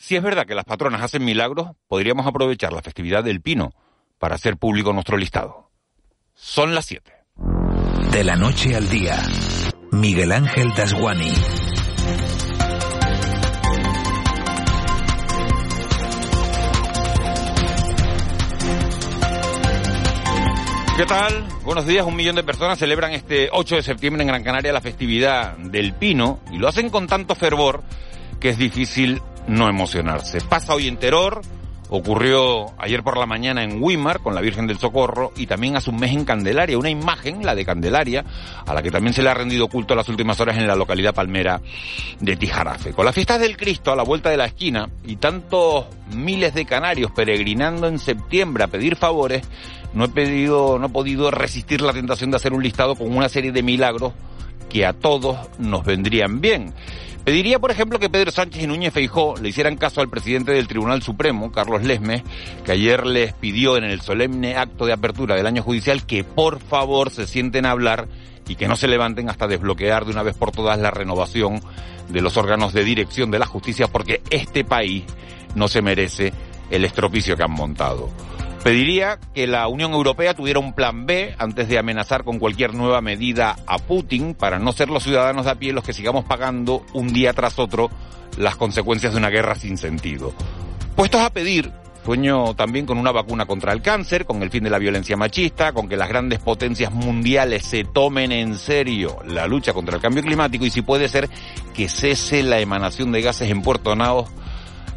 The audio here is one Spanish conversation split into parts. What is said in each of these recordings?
Si es verdad que las patronas hacen milagros, podríamos aprovechar la festividad del Pino para hacer público nuestro listado. Son las 7. De la noche al día, Miguel Ángel Dasguani. ¿Qué tal? Buenos días. Un millón de personas celebran este 8 de septiembre en Gran Canaria la festividad del Pino y lo hacen con tanto fervor que es difícil no emocionarse. Pasa hoy en Teror, ocurrió ayer por la mañana en Wimar con la Virgen del Socorro y también hace un mes en Candelaria, una imagen, la de Candelaria, a la que también se le ha rendido culto las últimas horas en la localidad palmera de Tijarafe. Con las fiestas del Cristo a la vuelta de la esquina y tantos miles de canarios peregrinando en septiembre a pedir favores, no he pedido, no he podido resistir la tentación de hacer un listado con una serie de milagros que a todos nos vendrían bien. Pediría, por ejemplo, que Pedro Sánchez y Núñez Feijó le hicieran caso al presidente del Tribunal Supremo, Carlos Lesmes, que ayer les pidió en el solemne acto de apertura del año judicial que por favor se sienten a hablar y que no se levanten hasta desbloquear de una vez por todas la renovación de los órganos de dirección de la justicia, porque este país no se merece el estropicio que han montado. Pediría que la Unión Europea tuviera un plan B antes de amenazar con cualquier nueva medida a Putin para no ser los ciudadanos de a pie los que sigamos pagando un día tras otro las consecuencias de una guerra sin sentido. Puestos a pedir, sueño también con una vacuna contra el cáncer, con el fin de la violencia machista, con que las grandes potencias mundiales se tomen en serio la lucha contra el cambio climático y si puede ser que cese la emanación de gases en Puerto Naos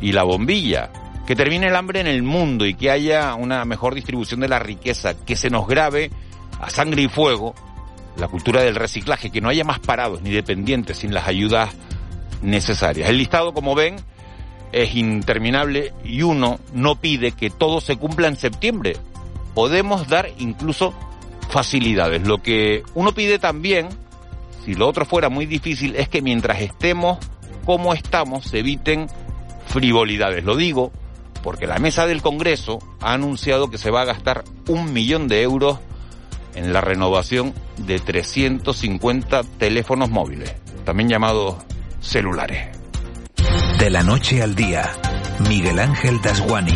y la bombilla que termine el hambre en el mundo y que haya una mejor distribución de la riqueza, que se nos grave a sangre y fuego la cultura del reciclaje, que no haya más parados ni dependientes sin las ayudas necesarias. El listado, como ven, es interminable y uno no pide que todo se cumpla en septiembre. Podemos dar incluso facilidades. Lo que uno pide también, si lo otro fuera muy difícil, es que mientras estemos como estamos, se eviten frivolidades. Lo digo porque la mesa del Congreso ha anunciado que se va a gastar un millón de euros en la renovación de 350 teléfonos móviles, también llamados celulares. De la noche al día, Miguel Ángel Dasguani.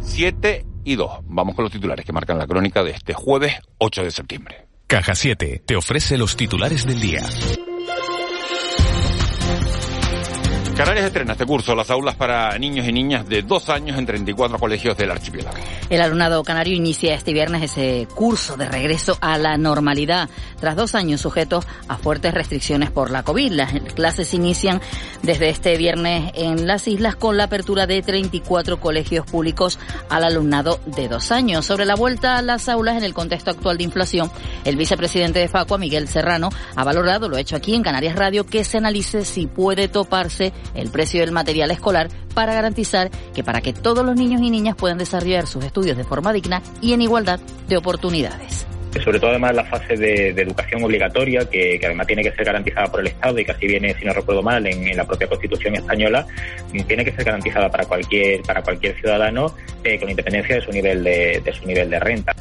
7 y 2. Vamos con los titulares que marcan la crónica de este jueves 8 de septiembre. Caja 7 te ofrece los titulares del día. Canarias estrena este curso las aulas para niños y niñas de dos años en 34 colegios del archipiélago. El alumnado canario inicia este viernes ese curso de regreso a la normalidad, tras dos años sujetos a fuertes restricciones por la COVID. Las clases inician desde este viernes en las islas con la apertura de 34 colegios públicos al alumnado de dos años. Sobre la vuelta a las aulas en el contexto actual de inflación, el vicepresidente de Facua, Miguel Serrano, ha valorado, lo hecho aquí en Canarias Radio, que se analice si puede toparse el precio del material escolar para garantizar que para que todos los niños y niñas puedan desarrollar sus estudios de forma digna y en igualdad de oportunidades sobre todo además la fase de, educación obligatoria, que, además tiene que ser garantizada por el Estado y que así viene, si no recuerdo mal, en, la propia Constitución española, tiene que ser garantizada para cualquier para cualquier ciudadano eh, con independencia de su nivel de, de su nivel de renta.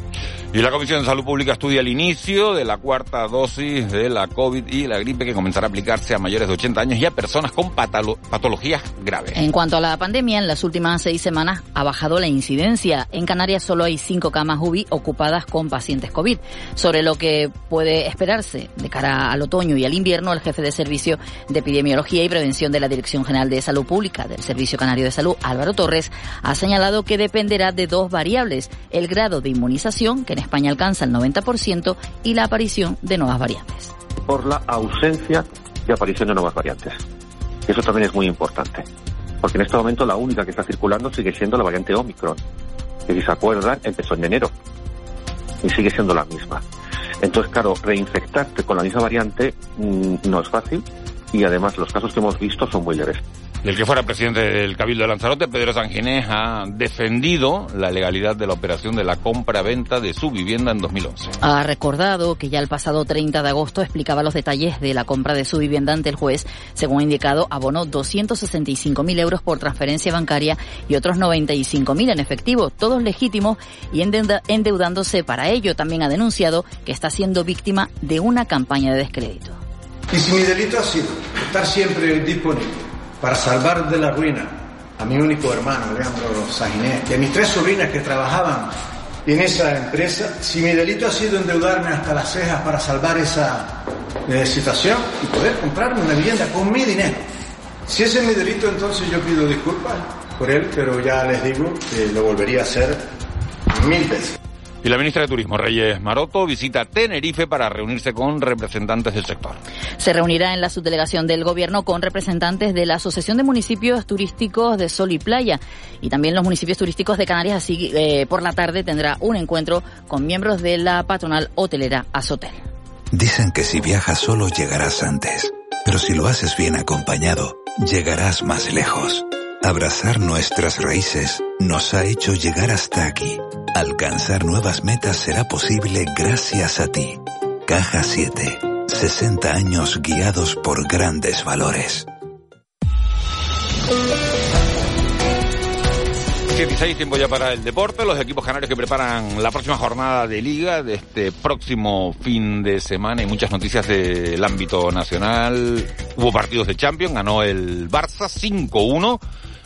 Y la Comisión de Salud Pública estudia el inicio de la cuarta dosis de la COVID y la gripe que comenzará a aplicarse a mayores de 80 años y a personas con patologías graves. En cuanto a la pandemia, en las últimas seis semanas ha bajado la incidencia. En Canarias solo hay cinco camas UBI ocupadas con pacientes COVID. Sobre lo que puede esperarse de cara al otoño y al invierno, el jefe de Servicio de Epidemiología y Prevención de la Dirección General de Salud Pública del Servicio Canario de Salud, Álvaro Torres, ha señalado que dependerá de dos variables, el grado de inmunización, que en España alcanza el 90%, y la aparición de nuevas variantes. Por la ausencia de aparición de nuevas variantes. Eso también es muy importante, porque en este momento la única que está circulando sigue siendo la variante Omicron, que si se acuerdan empezó en enero y sigue siendo la misma. Entonces, claro, reinfectarte con la misma variante mm, no es fácil y además los casos que hemos visto son muy leves. El que fuera presidente del Cabildo de Lanzarote, Pedro Sanginés, ha defendido la legalidad de la operación de la compra-venta de su vivienda en 2011. Ha recordado que ya el pasado 30 de agosto explicaba los detalles de la compra de su vivienda ante el juez. Según ha indicado, abonó 265.000 euros por transferencia bancaria y otros 95.000 en efectivo, todos legítimos y endeudándose para ello. También ha denunciado que está siendo víctima de una campaña de descrédito. Y si mi delito ha sido estar siempre disponible para salvar de la ruina a mi único hermano, Leandro Sainés, y a mis tres sobrinas que trabajaban en esa empresa, si mi delito ha sido endeudarme hasta las cejas para salvar esa eh, situación y poder comprarme una vivienda con mi dinero. Si ese es mi delito, entonces yo pido disculpas por él, pero ya les digo que lo volvería a hacer mil veces. Y la ministra de Turismo, Reyes Maroto, visita Tenerife para reunirse con representantes del sector. Se reunirá en la subdelegación del Gobierno con representantes de la Asociación de Municipios Turísticos de Sol y Playa y también los municipios turísticos de Canarias. Así eh, por la tarde tendrá un encuentro con miembros de la patronal hotelera Azotel. Dicen que si viajas solo llegarás antes, pero si lo haces bien acompañado, llegarás más lejos. Abrazar nuestras raíces nos ha hecho llegar hasta aquí. Alcanzar nuevas metas será posible gracias a ti. Caja 7. 60 años guiados por grandes valores. 16, tiempo ya para el deporte. Los equipos canarios que preparan la próxima jornada de liga de este próximo fin de semana y muchas noticias del ámbito nacional. Hubo partidos de Champions, ganó el Barça 5-1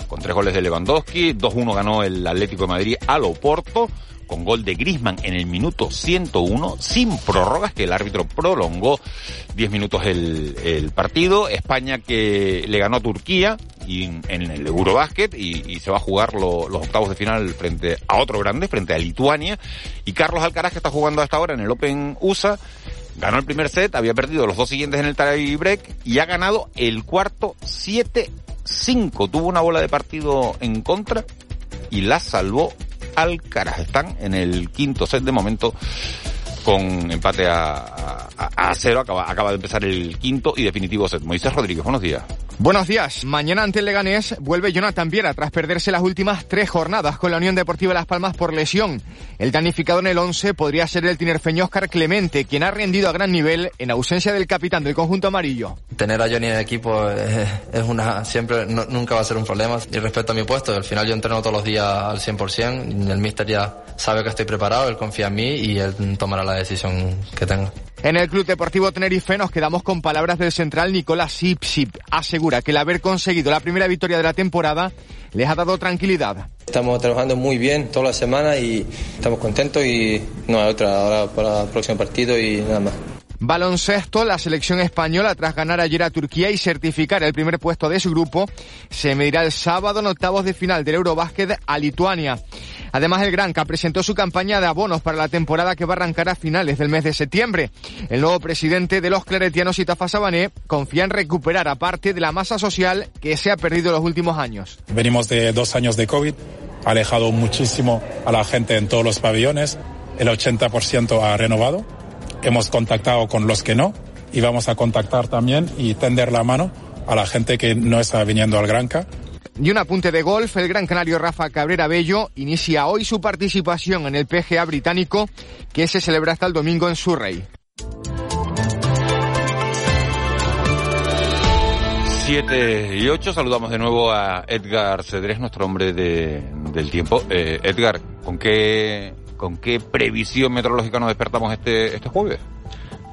con tres goles de Lewandowski, 2-1 ganó el Atlético de Madrid al Oporto, con gol de Grisman en el minuto 101, sin prórrogas, que el árbitro prolongó 10 minutos el, partido. España que le ganó a Turquía y en el Eurobásquet y, y se va a jugar los octavos de final frente a otro grande, frente a Lituania. Y Carlos Alcaraz, que está jugando hasta ahora en el Open USA, ganó el primer set, había perdido los dos siguientes en el tie break y ha ganado el cuarto 7 5 tuvo una bola de partido en contra y la salvó Alcaraz. Están en el quinto set de momento con empate a, a, cero. Acaba, acaba de empezar el quinto y definitivo set. Moisés Rodríguez, buenos días. Buenos días. Mañana ante el Leganés vuelve Jonathan Viera tras perderse las últimas tres jornadas con la Unión Deportiva Las Palmas por lesión. El danificado en el 11 podría ser el tinerfeño Oscar Clemente, quien ha rendido a gran nivel en ausencia del capitán del conjunto amarillo. Tener a Johnny en el equipo es, una siempre nunca va a ser un problema. Y respecto a mi puesto, al final yo entreno todos los días al 100%. El míster ya sabe que estoy preparado, él confía en mí y él tomará la decisión que tenga. En el Club Deportivo Tenerife nos quedamos con palabras del central Nicolás Sipsip. Asegura que el haber conseguido la primera victoria de la temporada les ha dado tranquilidad. Estamos trabajando muy bien toda la semana y estamos contentos y no hay otra ahora para el próximo partido y nada más. Baloncesto, la selección española, tras ganar ayer a Turquía y certificar el primer puesto de su grupo, se medirá el sábado en octavos de final del Eurobásquet a Lituania. Además, el Granca presentó su campaña de abonos para la temporada que va a arrancar a finales del mes de septiembre. El nuevo presidente de los claretianos, Itafa Sabané, confía en recuperar a parte de la masa social que se ha perdido en los últimos años. Venimos de dos años de COVID, ha alejado muchísimo a la gente en todos los pabellones, el 80% ha renovado, hemos contactado con los que no y vamos a contactar también y tender la mano a la gente que no está viniendo al Granca y un apunte de golf, el gran canario Rafa Cabrera Bello inicia hoy su participación en el PGA británico que se celebra hasta el domingo en Surrey. 7 y 8, saludamos de nuevo a Edgar Cedrés, nuestro hombre de, del tiempo. Eh, Edgar, ¿con qué, ¿con qué previsión meteorológica nos despertamos este, este jueves?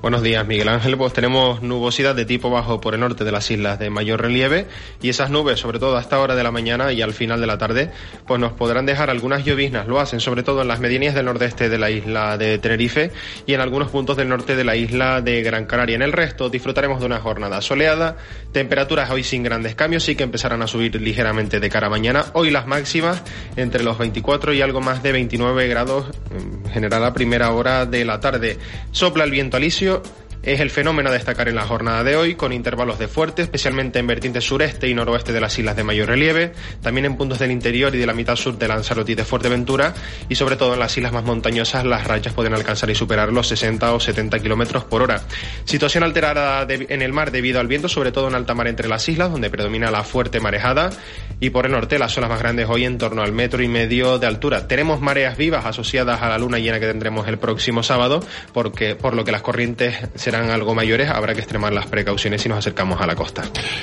Buenos días, Miguel Ángel. Pues tenemos nubosidad de tipo bajo por el norte de las islas de mayor relieve y esas nubes, sobre todo a esta hora de la mañana y al final de la tarde, pues nos podrán dejar algunas lloviznas. Lo hacen sobre todo en las medianías del nordeste de la isla de Tenerife y en algunos puntos del norte de la isla de Gran Canaria. En el resto disfrutaremos de una jornada soleada, temperaturas hoy sin grandes cambios, sí que empezarán a subir ligeramente de cara a mañana. Hoy las máximas entre los 24 y algo más de 29 grados en general a primera hora de la tarde. Sopla el viento alisio episodio es el fenómeno a destacar en la jornada de hoy, con intervalos de fuerte, especialmente en vertientes sureste y noroeste de las islas de mayor relieve, también en puntos del interior y de la mitad sur de Lanzarote y de Fuerteventura, y sobre todo en las islas más montañosas las rayas pueden alcanzar y superar los 60 o 70 kilómetros por hora. Situación alterada en el mar debido al viento, sobre todo en alta mar entre las islas, donde predomina la fuerte marejada, y por el norte las olas más grandes hoy en torno al metro y medio de altura. Tenemos mareas vivas asociadas a la luna llena que tendremos el próximo sábado, porque por lo que las corrientes se serán algo mayores, habrá que extremar las precauciones si nos acercamos a la costa.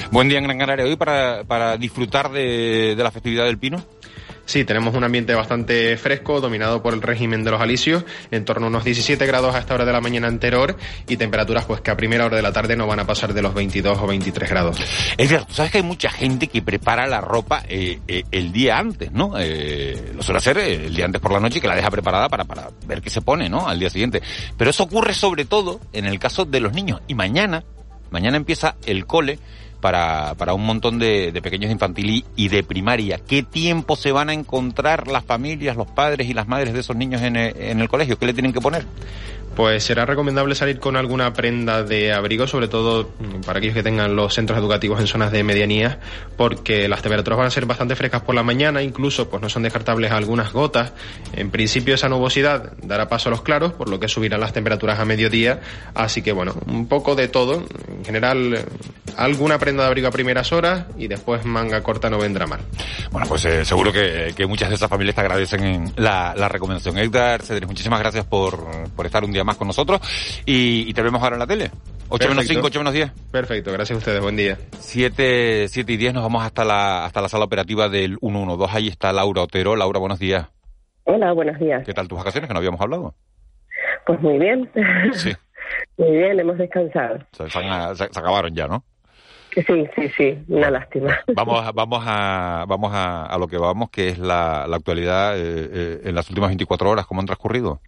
Buen día en Gran Canaria hoy para, para disfrutar de, de la festividad del Pino. Sí, tenemos un ambiente bastante fresco, dominado por el régimen de los alisios, en torno a unos 17 grados a esta hora de la mañana anterior y temperaturas pues que a primera hora de la tarde no van a pasar de los 22 o 23 grados. Es cierto, sabes que hay mucha gente que prepara la ropa eh, eh, el día antes, ¿no? Eh, lo suele hacer el día antes por la noche y que la deja preparada para, para ver qué se pone, ¿no? Al día siguiente. Pero eso ocurre sobre todo en el caso de los niños. Y mañana, mañana empieza el cole para, para un montón de, de pequeños infantil y, de primaria. ¿Qué tiempo se van a encontrar las familias, los padres y las madres de esos niños en el, en el colegio? ¿Qué le tienen que poner? Pues será recomendable salir con alguna prenda de abrigo, sobre todo para aquellos que tengan los centros educativos en zonas de medianía, porque las temperaturas van a ser bastante frescas por la mañana, incluso pues no son descartables algunas gotas. En principio esa nubosidad dará paso a los claros, por lo que subirán las temperaturas a mediodía, así que bueno, un poco de todo. En general, alguna prenda de abrigo a primeras horas y después manga corta no vendrá mal. Bueno, pues eh, seguro que, muchas de esas familias te agradecen la, recomendación. Edgar Cedres, muchísimas gracias por, por estar un día más con nosotros y, y te vemos ahora en la tele. 8 menos 5, 8 menos 10. Perfecto, gracias a ustedes, buen día. 7, 7 y 10 nos vamos hasta la, hasta la sala operativa del 112. Ahí está Laura Otero. Laura, buenos días. Hola, buenos días. ¿Qué tal tus vacaciones que no habíamos hablado? Pues muy bien. Sí. muy bien, hemos descansado. Se, se, se, se acabaron ya, ¿no? Sí, sí, sí, una lástima. Vamos, a, vamos a, vamos a, a, lo que vamos, que es la, la actualidad eh, eh, en las últimas 24 horas, ¿cómo han transcurrido?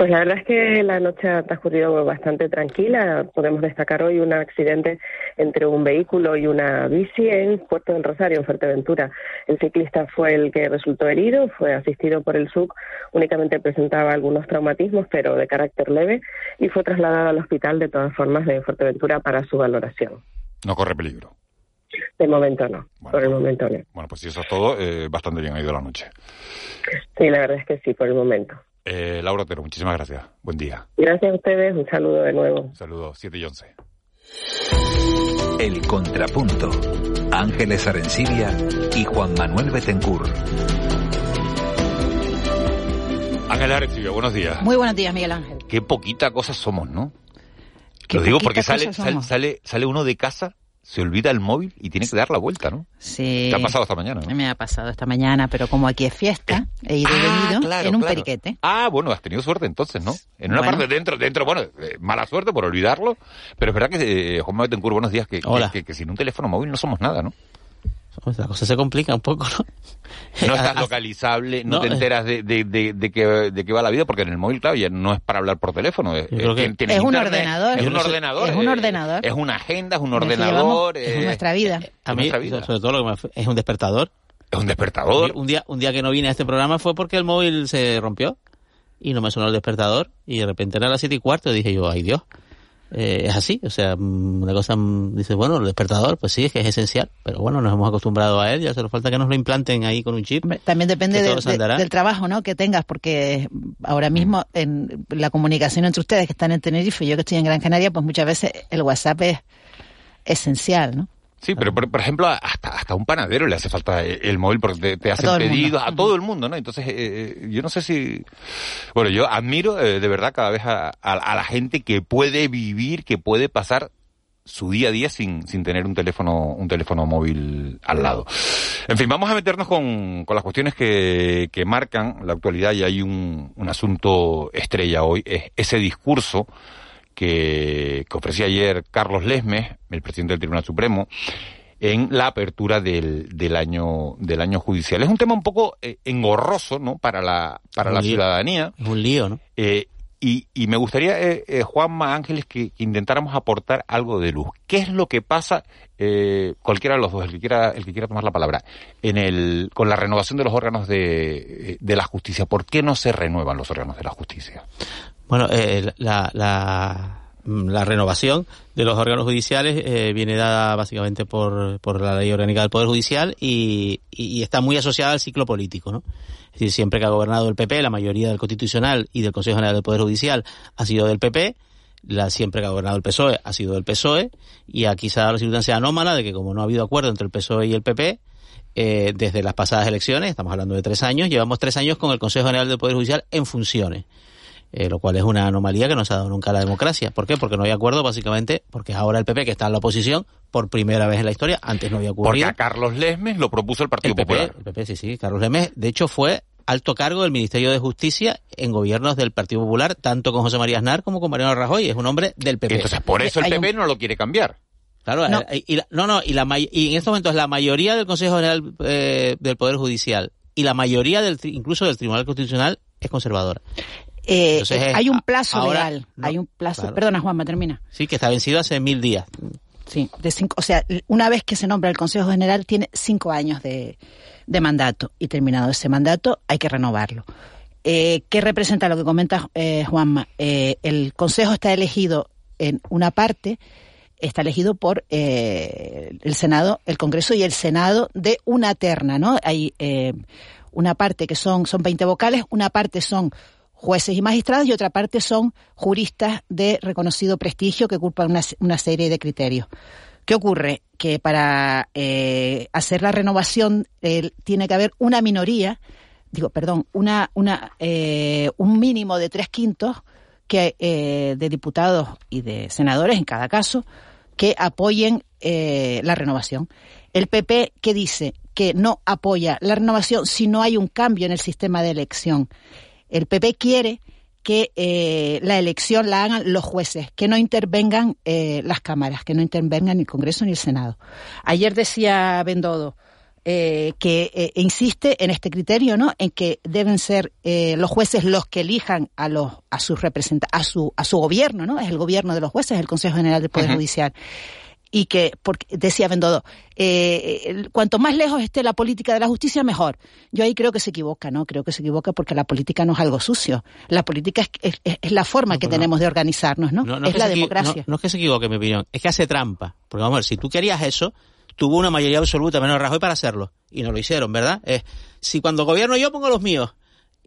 Pues la verdad es que la noche ha transcurrido bastante tranquila. Podemos destacar hoy un accidente entre un vehículo y una bici en Puerto del Rosario, en Fuerteventura. El ciclista fue el que resultó herido, fue asistido por el SUC, únicamente presentaba algunos traumatismos, pero de carácter leve, y fue trasladado al hospital de todas formas de Fuerteventura para su valoración. No corre peligro. De momento no, bueno, por el momento no. Bueno, pues si eso es todo, eh, bastante bien ha ido la noche. Sí, la verdad es que sí, por el momento. Eh, Laura Otero, muchísimas gracias. Buen día. Gracias a ustedes, un saludo de nuevo. Un saludo, 7 y 11. El Contrapunto. Ángeles Arencibia y Juan Manuel Betencur. Ángeles Arencibia, buenos días. Muy buenos días, Miguel Ángel. Qué poquita cosa somos, ¿no? Lo digo porque sale, sale, sale, sale uno de casa se olvida el móvil y tiene que dar la vuelta, ¿no? Sí. ¿Te ha pasado esta mañana? ¿no? Me ha pasado esta mañana, pero como aquí es fiesta, he ido y ah, venido claro, en un claro. periquete. Ah, bueno, has tenido suerte entonces, ¿no? En una Bueno. parte dentro, dentro, bueno, eh, mala suerte por olvidarlo, pero es verdad que, eh, Juan Manuel Betancourt, buenos días, que, que, Hola. que, que sin un teléfono móvil no somos nada, ¿no? Pues la cosa se complica un poco, ¿no? No estás localizable, no, No, te eh. enteras de, de, de, de, qué, de qué va la vida, porque en el móvil, claro, ya no es para hablar por teléfono. Es, que- un ordenador. Es un ordenador. es un eh, ordenador. Es una agenda, es un ordenador. llevamos- es eh, nuestra vida. A mí, nuestra vida. sobre todo, lo que me es un despertador. Es un despertador. Un día, un día que no vine a este programa fue porque el móvil se rompió y no me sonó el despertador y de repente era las siete y cuarto y dije yo, ay Dios, eh, es así, o sea, mm, una cosa, mm, dice, bueno, el despertador, pues sí, es que es esencial, pero bueno, nos hemos acostumbrado a él, ya solo falta que nos lo implanten ahí con un chip. También depende de- de- del trabajo ¿no? que tengas, porque ahora mismo en la comunicación entre ustedes que están en Tenerife y yo que estoy en Gran Canaria, pues muchas veces el WhatsApp es esencial, ¿no? Sí, pero por, por ejemplo, hasta, hasta un panadero le hace falta el, el móvil porque te, te hacen pedidos a todo el mundo, ¿no? Entonces, eh, eh, yo no sé si... Bueno, yo admiro eh, de verdad cada vez a, a- a la gente que puede vivir, que puede pasar su día a día sin, sin tener un teléfono, un teléfono móvil al lado. En fin, vamos a meternos con, con las cuestiones que, que marcan la actualidad y hay un, un asunto estrella hoy, es ese discurso que, que ofrecía ayer Carlos Lesmes, el presidente del Tribunal Supremo, en la apertura del, del año del año judicial. Es un tema un poco eh, engorroso, ¿no? Para la para Un la lío. ciudadanía. Es un lío, ¿no? Eh, y, y me gustaría, eh, eh, Juanma Ángeles, que, intentáramos aportar algo de luz. ¿Qué es lo que pasa, eh, cualquiera de los dos, el que quiera, el que quiera tomar la palabra, en el, con la renovación de los órganos de, de la justicia? ¿Por qué no se renuevan los órganos de la justicia? Bueno, eh, la, la, la renovación de los órganos judiciales eh, viene dada básicamente por, por la ley orgánica del Poder Judicial y, y- y está muy asociada al ciclo político, ¿no? Es decir, siempre que ha gobernado el PP, la mayoría del Constitucional y del Consejo General del Poder Judicial ha sido del PP, la siempre que ha gobernado el PSOE ha sido del PSOE y aquí se ha dado la circunstancia anómala de que como no ha habido acuerdo entre el PSOE y el PP, eh, desde las pasadas elecciones, estamos hablando de tres años, llevamos tres años con el Consejo General del Poder Judicial en funciones. Eh, lo cual es una anomalía que no se ha dado nunca a la democracia. ¿Por qué? Porque no hay acuerdo, básicamente, porque es ahora el PP que está en la oposición por primera vez en la historia, antes no había ocurrido. Porque a Carlos Lesmes lo propuso el Partido el PP, Popular. El PP, sí, sí. Carlos Lesmes, de hecho, fue alto cargo del Ministerio de Justicia en gobiernos del Partido Popular, tanto con José María Aznar como con Mariano Rajoy. Es un hombre del PP. Entonces, por eso el un- PP no lo quiere cambiar. Claro, No. eh, y la- no, no, y, la, y en estos momentos la mayoría del Consejo General eh, del Poder Judicial y la mayoría del tri- incluso del Tribunal Constitucional es conservadora. Eh, Entonces, eh, eh, hay un plazo ahora- legal. no, hay un plazo. claro. Perdona, Juanma, termina. Sí, que está vencido hace mil días. Sí, de cinco, o sea, una vez que se nombra el Consejo General tiene cinco años de, de mandato y terminado ese mandato hay que renovarlo. Eh, ¿Qué representa lo que comenta eh, Juanma? Eh, el Consejo está elegido en una parte, está elegido por eh, el Senado, el Congreso y el Senado de una terna, ¿no? Hay eh, una parte que son, son 20 vocales, una parte son jueces y magistrados y otra parte son juristas de reconocido prestigio que ocupan una, una serie de criterios. ¿Qué ocurre? Que para eh, hacer la renovación eh, tiene que haber una minoría, digo, perdón, una, una, eh, un mínimo de tres quintos que, eh, de diputados y de senadores, en cada caso, que apoyen eh, la renovación. El PP que dice que no apoya la renovación si no hay un cambio en el sistema de elección. El PP quiere que eh, la elección la hagan los jueces, que no intervengan eh, las cámaras, que no intervengan ni el Congreso ni el Senado. Ayer decía Bendodo eh, que eh, insiste en este criterio, ¿no? En que deben ser eh, los jueces los que elijan a los a sus a su a su gobierno, ¿no? Es el gobierno de los jueces, el Consejo General del Poder. Judicial y que, porque decía Bendodo, eh, cuanto más lejos esté la política de la justicia, mejor. Yo ahí creo que se equivoca, ¿no? Creo que se equivoca porque la política no es algo sucio. La política es, es- es la forma que no. tenemos de organizarnos, ¿no? Es la democracia. No, es que se equivoque, mi opinión. Es que hace trampa. Porque vamos a ver, si tú querías eso, tuvo una mayoría absoluta, menos Rajoy, para hacerlo. Y no lo hicieron, ¿verdad? Es, si cuando gobierno yo pongo los míos.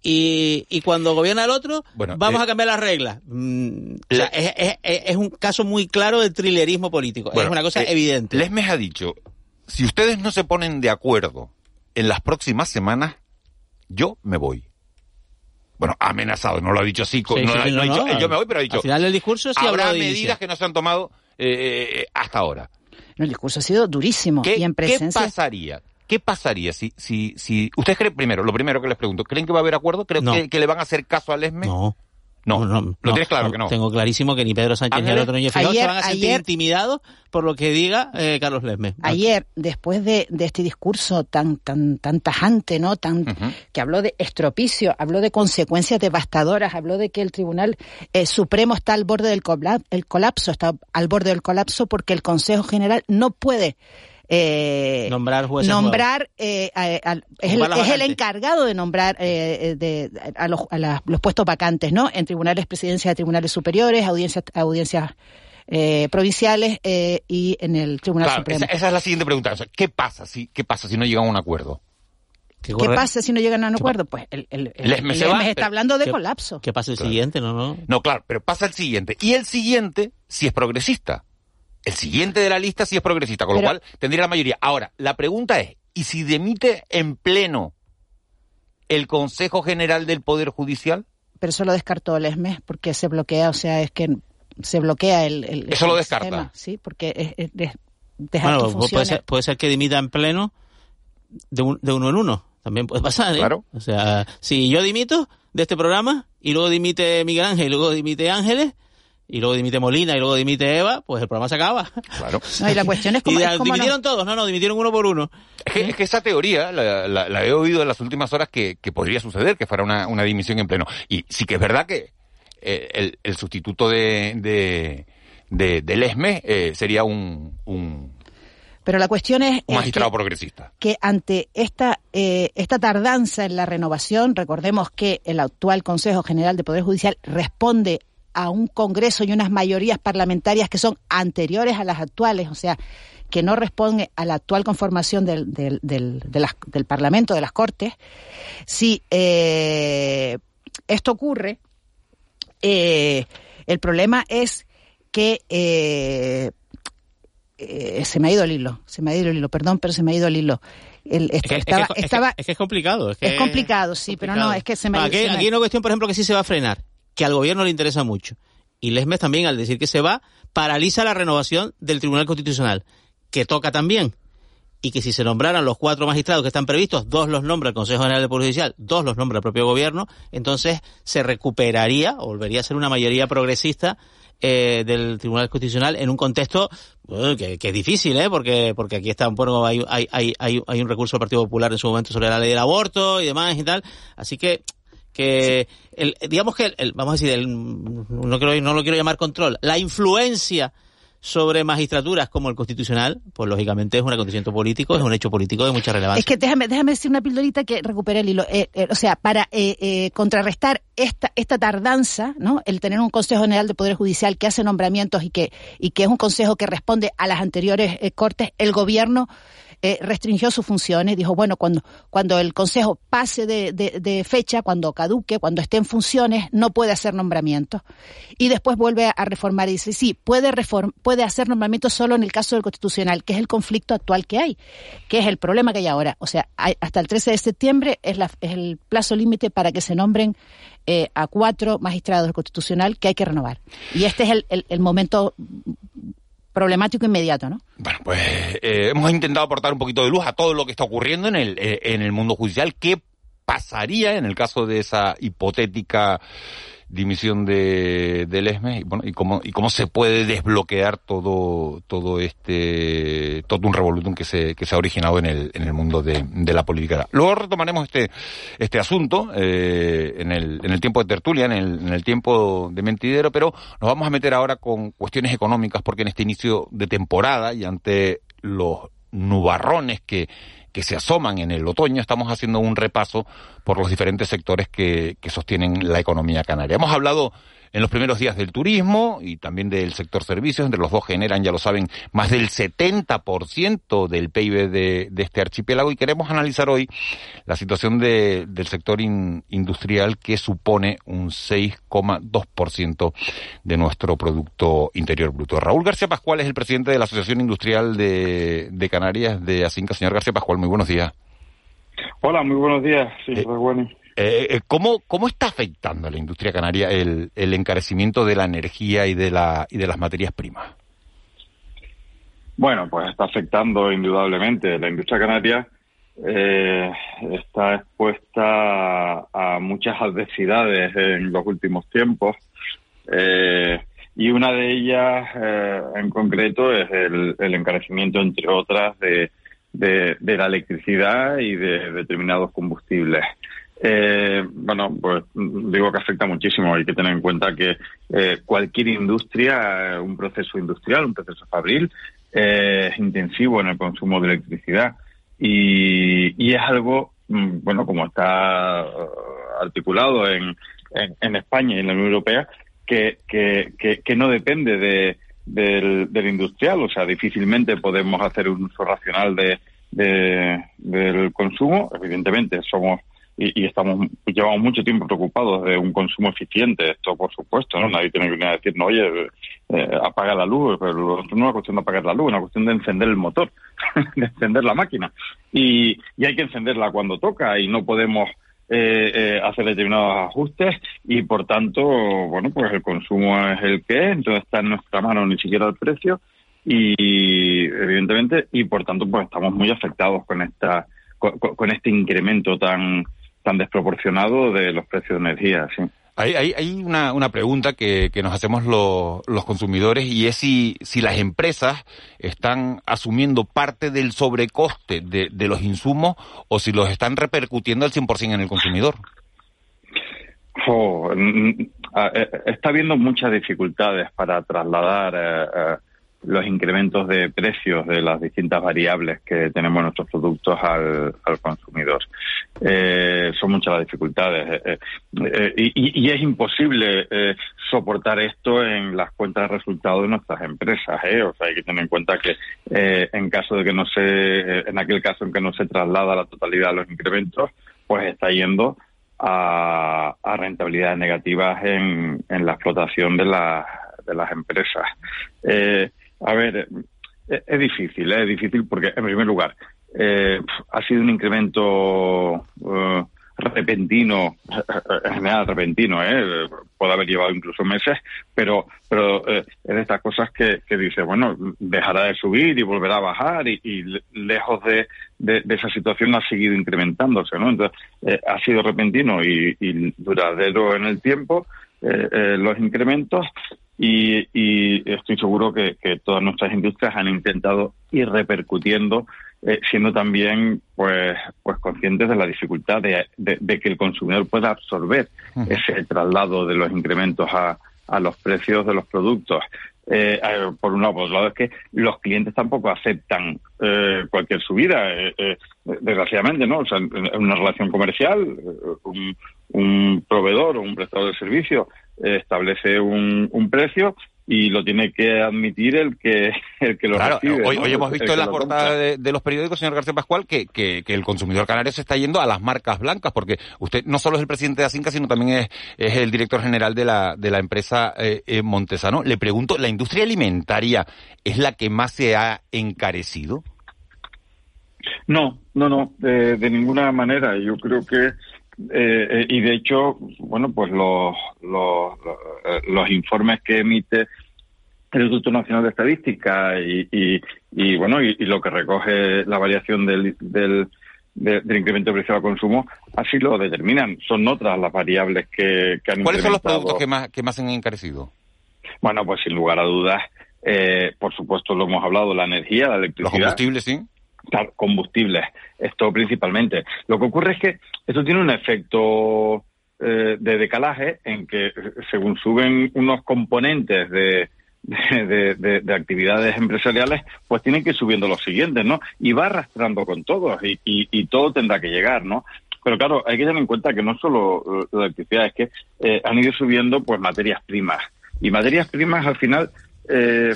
Y, y cuando gobierna el otro, Bueno, vamos eh, a cambiar las reglas. Mm, o sea, es, es- es- es un caso muy claro de trilerismo político. Bueno, es una cosa eh, evidente. Lesmes ha dicho, si ustedes no se ponen de acuerdo en las próximas semanas, yo me voy. Bueno, amenazado, no lo ha dicho así, Sí, no, sí, no dicho, no. "Eh, yo me voy, pero ha dicho, Al final del discurso sí habrá de medidas que no se han tomado eh, hasta ahora. No, el discurso ha sido durísimo ¿Qué, y en qué presencia. pasaría? ¿Qué pasaría si, si, si, ustedes creen, primero, lo primero que les pregunto, ¿creen que va a haber acuerdo? ¿Creen No. que, que le van a hacer caso a Lesmes? No. No, no, lo tienes claro que no. Tengo clarísimo que ni Pedro Sánchez ni el otro Núñez Feijóo se ayer- van a sentir ayer- intimidados por lo que diga eh, Carlos Lesmes. Ayer, después de, de este discurso tan, tan, tan tajante, ¿no? Tan, que habló de estropicio, habló de consecuencias devastadoras, habló de que el Tribunal eh, Supremo está al borde del colap- el colapso, está al borde del colapso porque el Consejo General no puede eh, Nombrar jueces nombrar eh, a- a- es, el, es encargado de nombrar eh, eh, de, a, los, a las- los puestos vacantes, ¿no? En tribunales, presidencia de tribunales superiores, audiencias, audiencias eh, provinciales eh, y en el Tribunal Claro, Supremo. esa, esa es la siguiente pregunta. O sea, ¿qué pasa si, qué pasa si no llegan a un acuerdo? ¿Qué pasa si no llegan a un acuerdo? Pues el, el, el- va, está hablando de ¿Qué- colapso. ¿Qué pasa el siguiente? No, no. No, claro, pero pasa el siguiente. Y el siguiente, si es progresista. El siguiente de la lista sí es progresista, con lo cual tendría la mayoría. Ahora, la pregunta es, ¿y si demite en pleno el Consejo General del Poder Judicial? Pero eso lo descartó Lesmes porque se bloquea, o sea, es que se bloquea el, el- Eso lo descarta. sistema, sí, porque es, es- dejar Bueno, que puede ser, puede ser que dimita en pleno de, un- de uno en uno. También puede pasar, ¿eh? Claro. O sea, si yo dimito de este programa y luego dimite Miguel Ángel y luego dimite Ángeles y luego dimite Molina y luego dimite Eva, pues el programa se acaba. Claro. No, y la cuestión es cómo, y es cómo no- dimitieron todos, no, no, dimitieron uno por uno. Es que, es que esa teoría la, la- la he oído en las últimas horas que, que podría suceder, que fuera una, una dimisión en pleno. Y sí que es verdad que eh, el, el sustituto de, de, de, de Lesmes eh, sería un, un, Pero la cuestión es, un es magistrado que, progresista. que ante esta, eh, esta tardanza en la renovación, recordemos que el actual Consejo General de Poder Judicial responde a un Congreso y unas mayorías parlamentarias que son anteriores a las actuales, o sea, que no responde a la actual conformación del, del, del, de las- del Parlamento, de las Cortes. Si eh, esto ocurre, eh, el problema es que eh, eh, se me ha ido el hilo, se me ha ido el hilo, perdón, pero se me ha ido el hilo. El- Es que, es estaba, es que- estaba- es que es complicado. Es, complicado, sí, pero no, es que se me, aquí, se me- aquí hay una cuestión, por ejemplo, que sí se va a frenar. Que al gobierno le interesa mucho. Y Lesmes también, al decir que se va, paraliza la renovación del Tribunal Constitucional, que toca también. Y que si se nombraran los cuatro magistrados que están previstos, dos los nombra el Consejo General del Poder Judicial, dos los nombra el propio gobierno, entonces se recuperaría, volvería a ser una mayoría progresista eh, del Tribunal Constitucional en un contexto que, es difícil, ¿eh? Porque, porque aquí está, bueno, hay, hay, hay, hay un recurso del Partido Popular en su momento sobre la ley del aborto y demás y tal. Así que que el, digamos que el, vamos a decir el, no quiero no lo quiero llamar control la influencia sobre magistraturas como el constitucional, pues lógicamente es un acontecimiento político, es un hecho político de mucha relevancia. Es que déjame, déjame decir una pildorita que recupere el hilo. Eh, eh, o sea, para eh, contrarrestar esta, esta tardanza, ¿no? El tener un Consejo General de Poder Judicial que hace nombramientos y que, y que es un consejo que responde a las anteriores cortes, el gobierno eh, restringió sus funciones, dijo, bueno, cuando, cuando el Consejo pase de, fecha, cuando caduque, cuando esté en funciones, no puede hacer nombramientos. Y después vuelve a reformar y dice, sí, puede, reform puede hacer nombramientos solo en el caso del Constitucional, que es el conflicto actual que hay, que es el problema que hay ahora. O sea, hasta el 13 de septiembre es, la, es el plazo límite para que se nombren eh, a cuatro magistrados del Constitucional que hay que renovar. Y este es el, el momento problemático inmediato, ¿no? Bueno, pues eh, hemos intentado aportar un poquito de luz a todo lo que está ocurriendo en el, eh, en el mundo judicial. ¿Qué pasaría en el caso de esa hipotética dimisión de, del ESME y, bueno, y cómo y cómo se puede desbloquear todo todo este todo un revolutum que se que se ha originado en el en el mundo de, de la política. Luego retomaremos este este asunto eh, en el en el tiempo de tertulia en el, en el tiempo de mentidero pero nos vamos a meter ahora con cuestiones económicas porque en este inicio de temporada y ante los nubarrones que que se asoman en el otoño, estamos haciendo un repaso por los diferentes sectores que, que sostienen la economía canaria. Hemos hablado en los primeros días del turismo y también del sector servicios. Entre los dos generan, ya lo saben, más del 70% del PIB de, de, este archipiélago y queremos analizar hoy la situación de, del sector industrial que supone un 6,2% de nuestro Producto Interior Bruto. Raúl García Pascual es el presidente de la Asociación Industrial de, de Canarias de Asinca. Señor García Pascual, muy buenos días. Hola, muy buenos días. Sí, eh. Eh, eh, ¿cómo, ¿Cómo está afectando a la industria canaria el, el encarecimiento de la energía y de, la, y de las materias primas? Bueno, pues está afectando indudablemente. La industria canaria eh, está expuesta a muchas adversidades en los últimos tiempos eh, y una de ellas eh, en concreto es el, el, encarecimiento, entre otras, de, de, de la electricidad y de determinados combustibles. Eh, bueno, pues digo que afecta muchísimo. Hay que tener en cuenta que eh, cualquier industria, un proceso industrial, un proceso fabril, eh, es intensivo en el consumo de electricidad. Y, es algo, mm, bueno, como está articulado en, en, en, España y en la Unión Europea, que, que no depende de, del, del, industrial. O sea, difícilmente podemos hacer un uso racional de, de del consumo. Evidentemente, somos y, estamos llevamos mucho tiempo preocupados de un consumo eficiente esto por supuesto no nadie tiene que venir a decir no oye eh, apaga la luz pero no es una cuestión de apagar la luz es una cuestión de encender el motor de encender la máquina. Y, y hay que encenderla cuando toca y no podemos eh, eh, hacer determinados ajustes y por tanto bueno pues el consumo es el que es entonces está en nuestra mano ni siquiera el precio y evidentemente y por tanto pues estamos muy afectados con esta con este incremento tan tan desproporcionado de los precios de energía, sí. Hay, hay, hay una, una pregunta que, que nos hacemos los, los consumidores y es si, si las empresas están asumiendo parte del sobrecoste de, de los insumos o si los están repercutiendo al 100% en el consumidor. Oh, está habiendo muchas dificultades para trasladar eh, eh, los incrementos de precios de las distintas variables que tenemos en nuestros productos al, al consumidor. Eh, son muchas las dificultades eh, eh, y, y, es imposible eh, soportar esto en las cuentas de resultados de nuestras empresas. ¿eh? O sea, hay que tener en cuenta que eh, en caso de que no se, en aquel caso en que no se traslada la totalidad de los incrementos, pues está yendo a, a rentabilidades negativas en, en la explotación de, la, de las empresas. Eh, a ver, es, es difícil, ¿eh? es difícil porque, en primer lugar, eh, ha sido un incremento eh, repentino, en general repentino, ¿eh? puede haber llevado incluso meses, pero pero eh, es de estas cosas que, que dice, bueno, dejará de subir y volverá a bajar y, lejos de, de, esa situación ha seguido incrementándose, ¿no? Entonces, eh, ha sido repentino y, y duradero en el tiempo eh, los incrementos y, y, estoy seguro que, que todas nuestras industrias han intentado ir repercutiendo eh, siendo también pues pues conscientes de la dificultad de, de, que el consumidor pueda absorber ese traslado de los incrementos a, a los precios de los productos. Eh, por un lado, por otro lado es que los clientes tampoco aceptan eh, cualquier subida, desgraciadamente, ¿no? O sea, en una relación comercial, un, un proveedor o un prestador de servicio establece un, un precio y lo tiene que admitir el que el que lo claro, recibe. Hoy, hoy hemos visto en la portada de, los periódicos, señor García Pascual, que, que, el consumidor canario se está yendo a las marcas blancas, porque usted no solo es el presidente de Asinca, sino también es, es el director general de la, de la empresa eh, eh, Montesano. Le pregunto, ¿la industria alimentaria es la que más se ha encarecido? No, no, no, de, de ninguna manera. Yo creo que eh, eh, y de hecho, bueno, pues los, los, los informes que emite el Instituto Nacional de Estadística y, y, bueno, y, lo que recoge la variación del, del, del incremento de precio al consumo, así lo determinan. Son otras las variables que, que han ¿Cuáles son los productos que más, que más han encarecido? Bueno, pues sin lugar a dudas, eh, por supuesto lo hemos hablado, la energía, la electricidad. Los combustibles, sí combustibles, esto principalmente. Lo que ocurre es que esto tiene un efecto eh, de decalaje en que según suben unos componentes de, de, actividades empresariales, pues tienen que ir subiendo los siguientes, ¿no? Y va arrastrando con todos y, y, todo tendrá que llegar, ¿no? Pero claro, hay que tener en cuenta que no solo la electricidad, es que eh, han ido subiendo pues materias primas. Y materias primas al final eh,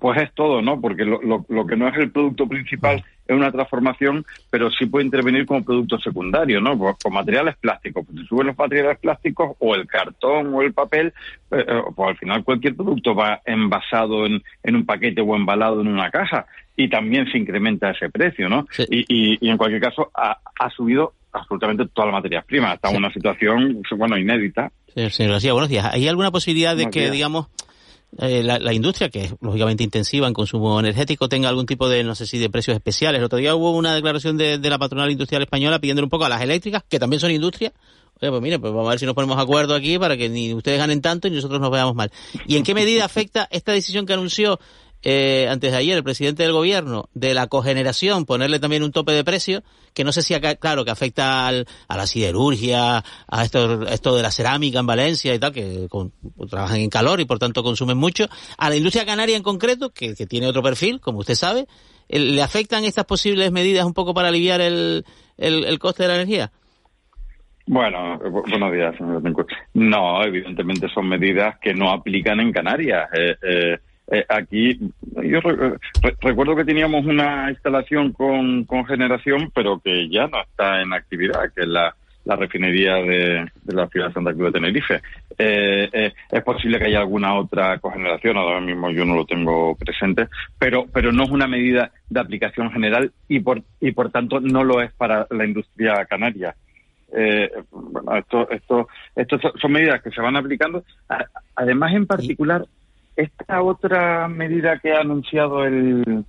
pues es todo, ¿no? Porque lo, lo, que no es el producto principal es una transformación, pero sí puede intervenir como producto secundario, ¿no? Pues, con materiales plásticos. Pues si suben los materiales plásticos o el cartón o el papel, eh, eh, pues al final cualquier producto va envasado en, en un paquete o embalado en una caja y también se incrementa ese precio, ¿no? Y, y, en cualquier caso ha, ha subido absolutamente todas las materias primas. Está en una situación, bueno, inédita. señor García, buenos días. ¿Hay alguna posibilidad de que, digamos, eh, la, industria, que es lógicamente intensiva en consumo energético, tenga algún tipo de, no sé si de precios especiales. El otro día hubo una declaración de, la patronal industrial española pidiendo un poco a las eléctricas, que también son industria, Oye, pues mire, pues vamos a ver si nos ponemos de acuerdo aquí para que ni ustedes ganen tanto ni nosotros nos veamos mal. ¿Y en qué medida afecta esta decisión que anunció eh, antes de ayer el presidente del gobierno de la cogeneración, ponerle también un tope de precio, que no sé si acá, claro, que afecta al, a la siderurgia, a esto, esto de la cerámica en Valencia y tal, que trabajan en calor y por tanto consumen mucho, a la industria canaria en concreto, que, que tiene otro perfil, como usted sabe, ¿le afectan estas posibles medidas un poco para aliviar el, el, el coste de la energía? Bueno, buenos días, No, evidentemente son medidas que no aplican en Canarias. Eh, eh, eh, aquí, yo recuerdo que teníamos una instalación con, con, generación, pero que ya no está en actividad, que es la, la refinería de, la ciudad de Santa Cruz de Tenerife. Eh, eh, es posible que haya alguna otra cogeneración, ahora mismo yo no lo tengo presente, pero, pero no es una medida de aplicación general y por, y por tanto no lo es para la industria canaria. bueno, esto, esto, esto son medidas que se van aplicando. Además, en particular, esta otra medida que ha anunciado el,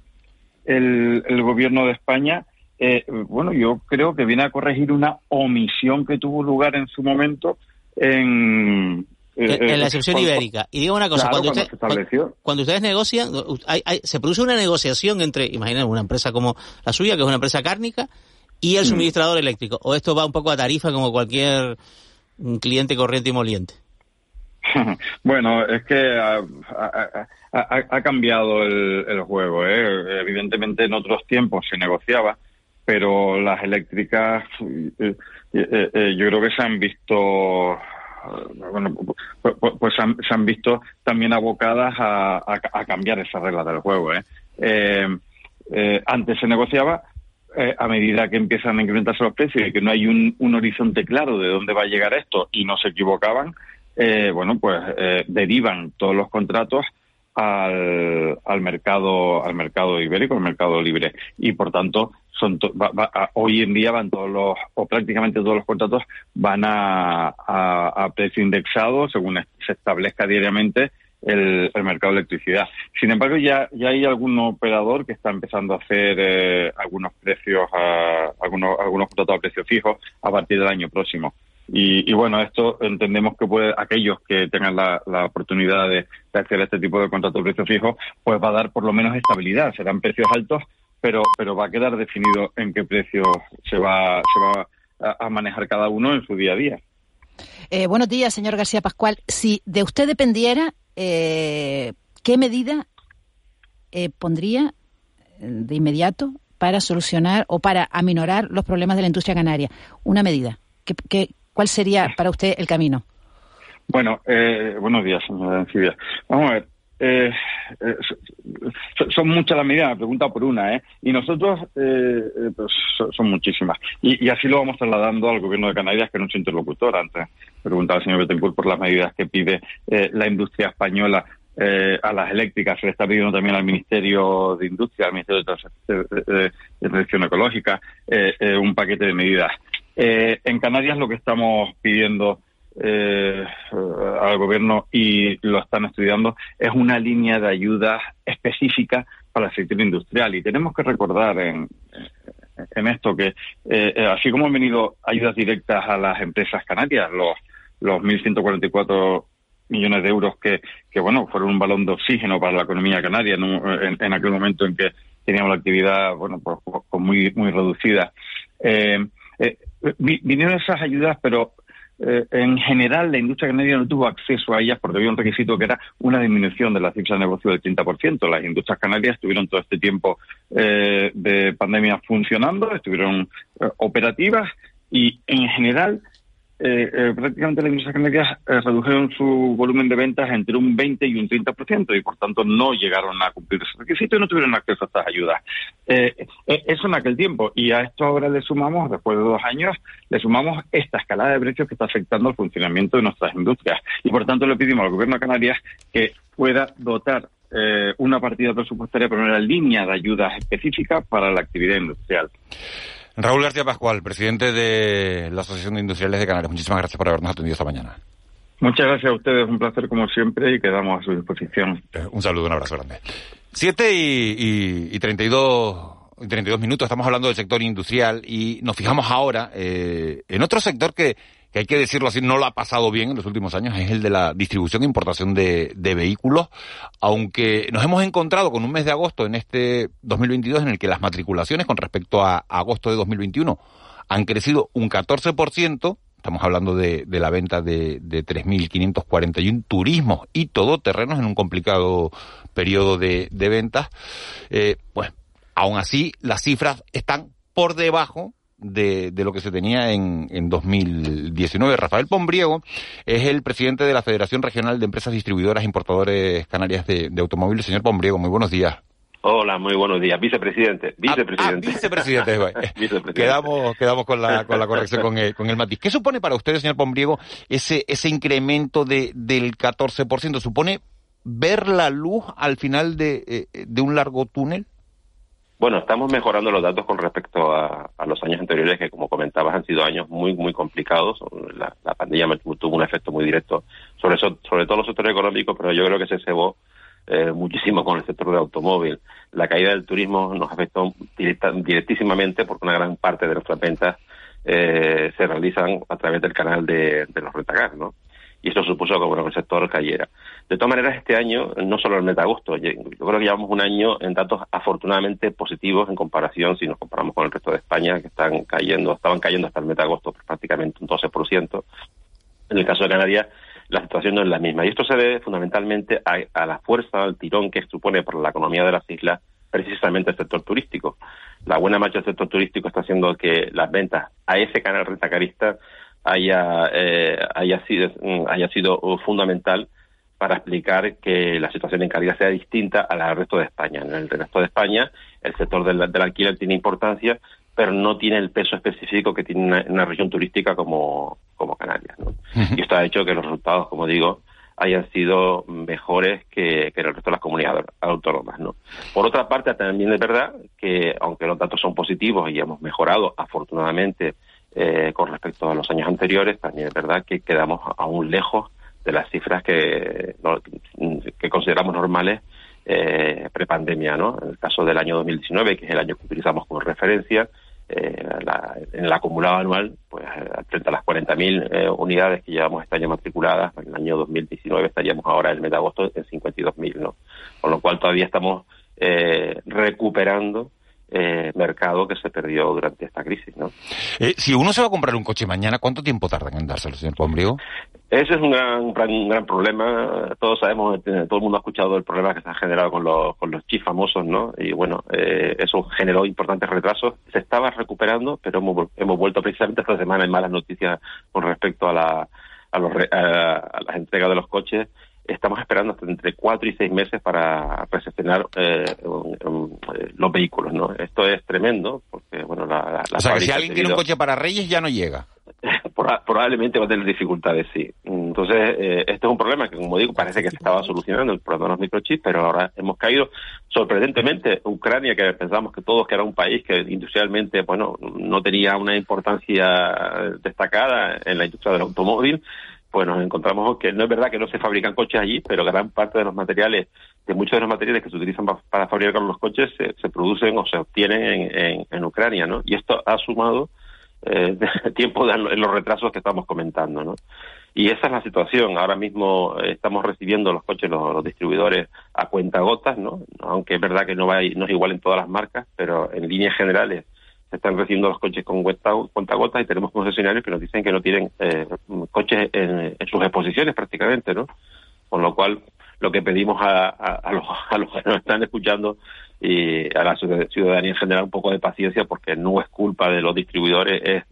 el, gobierno de España, eh, bueno, yo creo que viene a corregir una omisión que tuvo lugar en su momento en, eh, en, la excepción ibérica. Y digo una cosa, cuando, ustedes negocian, se produce una negociación entre, imagínense, una empresa como la suya, que es una empresa cárnica, y el mm. suministrador eléctrico. O esto va un poco a tarifa como cualquier cliente corriente y moliente. bueno, es que ha, cambiado el, juego. ¿eh? Evidentemente en otros tiempos se negociaba, pero las eléctricas eh, eh, yo creo que se han visto bueno, pues, se, han, visto también abocadas a, cambiar esas reglas del juego. antes se negociaba, a medida que empiezan a incrementarse los precios y que no hay un, horizonte claro de dónde va a llegar esto y no se equivocaban, eh, bueno, pues eh, derivan todos los contratos al, al mercado al mercado ibérico, al mercado libre y por tanto son hoy en día van todos los, o prácticamente todos los contratos van a, a, precio indexado según se establezca diariamente el, mercado de electricidad. Sin embargo, ya, ya hay algún operador que está empezando a hacer eh, algunos precios, algunos, algunos contratos a precio fijo a partir del año próximo. Y, bueno, esto entendemos que puede, aquellos que tengan la, oportunidad de, hacer este tipo de contratos a precio fijo, pues va a dar por lo menos estabilidad. Serán precios altos, pero, pero va a quedar definido en qué precio se va, se va a, manejar cada uno en su día a día. Eh, buenos días, señor García Pascual. Si de usted dependiera, eh, ¿qué medida eh, pondría de inmediato para solucionar o para aminorar los problemas de la industria canaria? Una medida. ¿Qué, cuál sería para usted el camino? Bueno, eh, buenos días, señora Vamos a ver. Eh, eh, son, muchas las medidas, me pregunta por una, ¿eh? Y nosotros, eh, pues, son, muchísimas. Y, así lo vamos trasladando al gobierno de Canarias, que es nuestro interlocutor. Antes preguntaba el señor Betancourt por las medidas que pide la industria española a las eléctricas. Se le está pidiendo también al Ministerio de Industria, al Ministerio de, Transición Ecológica, un paquete de medidas. En Canarias lo que estamos pidiendo eh, al gobierno y lo están estudiando, es una línea de ayuda específica para el sector industrial. Y tenemos que recordar en, en esto que, eh, así como han venido ayudas directas a las empresas canarias, los, los 1.144 millones de euros que, que, bueno, fueron un balón de oxígeno para la economía canaria en, en, aquel momento en que teníamos la actividad, bueno, pues, pues muy, muy reducida. Eh, eh, vinieron esas ayudas, pero eh, en general la industria canaria no tuvo acceso a ellas porque había un requisito que era una disminución de la cifra de negocio del 30%. Las industrias canarias estuvieron todo este tiempo eh, de pandemia funcionando, estuvieron eh, operativas y en general eh, eh, prácticamente las industrias canarias eh, redujeron su volumen de ventas entre un 20 y un 30% y por tanto no llegaron a cumplir ese requisito y no tuvieron acceso a estas ayudas. eso en aquel tiempo y a esto ahora le sumamos, después de dos años, le sumamos esta escalada de precios que está afectando al funcionamiento de nuestras industrias y por tanto le pedimos al gobierno de Canarias que pueda dotar una partida presupuestaria para una línea de ayudas específicas para la actividad industrial. Raúl García Pascual, presidente de la Asociación de Industriales de Canarias. Muchísimas gracias por habernos atendido esta mañana. Muchas gracias a ustedes, un placer como siempre y quedamos a su disposición. Eh, un saludo, un abrazo grande. Siete y, y, y 32 32 minutos, estamos hablando del sector industrial y nos fijamos ahora eh, en otro sector que que hay que decirlo así, no lo ha pasado bien en los últimos años, es el de la distribución e importación de, vehículos, aunque nos hemos encontrado con un mes de agosto en este 2022 en el que las matriculaciones con respecto a agosto de 2021 han crecido un 14%, estamos hablando de, la venta de, de 3.541 turismos y todoterrenos en un complicado periodo de, ventas, eh, pues aún así las cifras están por debajo de, de, lo que se tenía en, en 2019. Rafael Pombriego es el presidente de la Federación Regional de Empresas Distribuidoras e Importadores Canarias de, Automóviles. Señor Pombriego, muy buenos días. Hola, muy buenos días. Vicepresidente. Ah, vicepresidente. Ah, vicepresidente. vicepresidente. Quedamos, quedamos con la, con la corrección con el, con el matiz. ¿Qué supone para usted, señor Pombriego, ese, ese incremento de, del 14%? ¿Supone ver la luz al final de, eh, de un largo túnel? Bueno, estamos mejorando los datos con respecto a, los años anteriores, que como comentabas han sido años muy, muy complicados. La, pandemia tuvo un efecto muy directo sobre, sobre todo los sectores económicos, pero yo creo que se cebó eh, muchísimo con el sector del automóvil. La caída del turismo nos afectó directísimamente porque una gran parte de nuestras ventas eh, se realizan a través del canal de, los retacar, ¿no? y esto supuso que bueno, el sector cayera. De todas maneras, este año, no solo el mes de agosto, yo creo que llevamos un año en datos afortunadamente positivos en comparación, si nos comparamos con el resto de España, que están cayendo, estaban cayendo hasta el mes de agosto prácticamente un 12%. En el caso de Canarias, la situación no es la misma. Y esto se debe fundamentalmente a, la fuerza, al tirón que supone para la economía de las islas precisamente el sector turístico. La buena marcha del sector turístico está haciendo que las ventas a ese canal rentacarista haya, eh, haya, sido, mm, haya sido fundamental para explicar que la situación en Canarias sea distinta a la del resto de España. En el resto de España, el sector del, alquiler tiene importancia, pero no tiene el peso específico que tiene una, región turística como, como Canarias. Y esto ha hecho que los resultados, como digo, hayan sido mejores que, que en el resto de las comunidades autónomas. ¿no? Por otra parte, también es verdad que, aunque los datos son positivos y hemos mejorado, afortunadamente, eh, con respecto a los años anteriores, también es verdad que quedamos aún lejos de las cifras que, consideramos normales eh, prepandemia, ¿no? En el caso del año 2019, que es el año que utilizamos como referencia, eh, en el acumulado anual, pues frente a las 40.000 eh, unidades que llevamos este año matriculadas, en el año 2019 estaríamos ahora en el mes de agosto en 52.000, ¿no? Con lo cual todavía estamos eh, recuperando eh, mercado que se perdió durante esta crisis. ¿no? Eh, si uno se va a comprar un coche mañana, ¿cuánto tiempo tarda en dárselo, señor Pombrigo? Ese es un gran, un gran problema. Todos sabemos, eh, todo el mundo ha escuchado el problema que se ha generado con los, con los chips famosos, ¿no? Y bueno, eh, eso generó importantes retrasos. Se estaba recuperando, pero hemos, hemos vuelto precisamente esta semana en malas noticias con respecto a la, a, los, a, a las entregas de los coches estamos esperando hasta entre cuatro y seis meses para recepcionar eh, los vehículos, ¿no? Esto es tremendo, porque, bueno, la... la o sea, que si alguien tiene un coche para Reyes ya no llega. Probablemente va a tener dificultades, sí. Entonces, eh, este es un problema que, como digo, parece que se estaba solucionando el problema de los microchips, pero ahora hemos caído sorprendentemente. Ucrania, que pensamos que todos que era un país que industrialmente, bueno, no tenía una importancia destacada en la industria del automóvil, pues nos encontramos que no es verdad que no se fabrican coches allí, pero gran parte de los materiales, de muchos de los materiales que se utilizan para, fabricar los coches, se, producen o se obtienen en, Ucrania, ¿no? Y esto ha sumado eh, tiempo en los retrasos que estamos comentando, ¿no? Y esa es la situación. Ahora mismo estamos recibiendo los coches, los, distribuidores, a cuentagotas, ¿no? Aunque es verdad que no, va, no es igual en todas las marcas, pero en líneas generales se están recibiendo los coches con cuentagotas y tenemos concesionarios que nos dicen que no tienen eh, coches en, sus exposiciones prácticamente, ¿no? Con lo cual, lo que pedimos a, a, los, a los que nos están escuchando y a la ciudadanía en general un poco de paciencia porque no es culpa de los distribuidores, es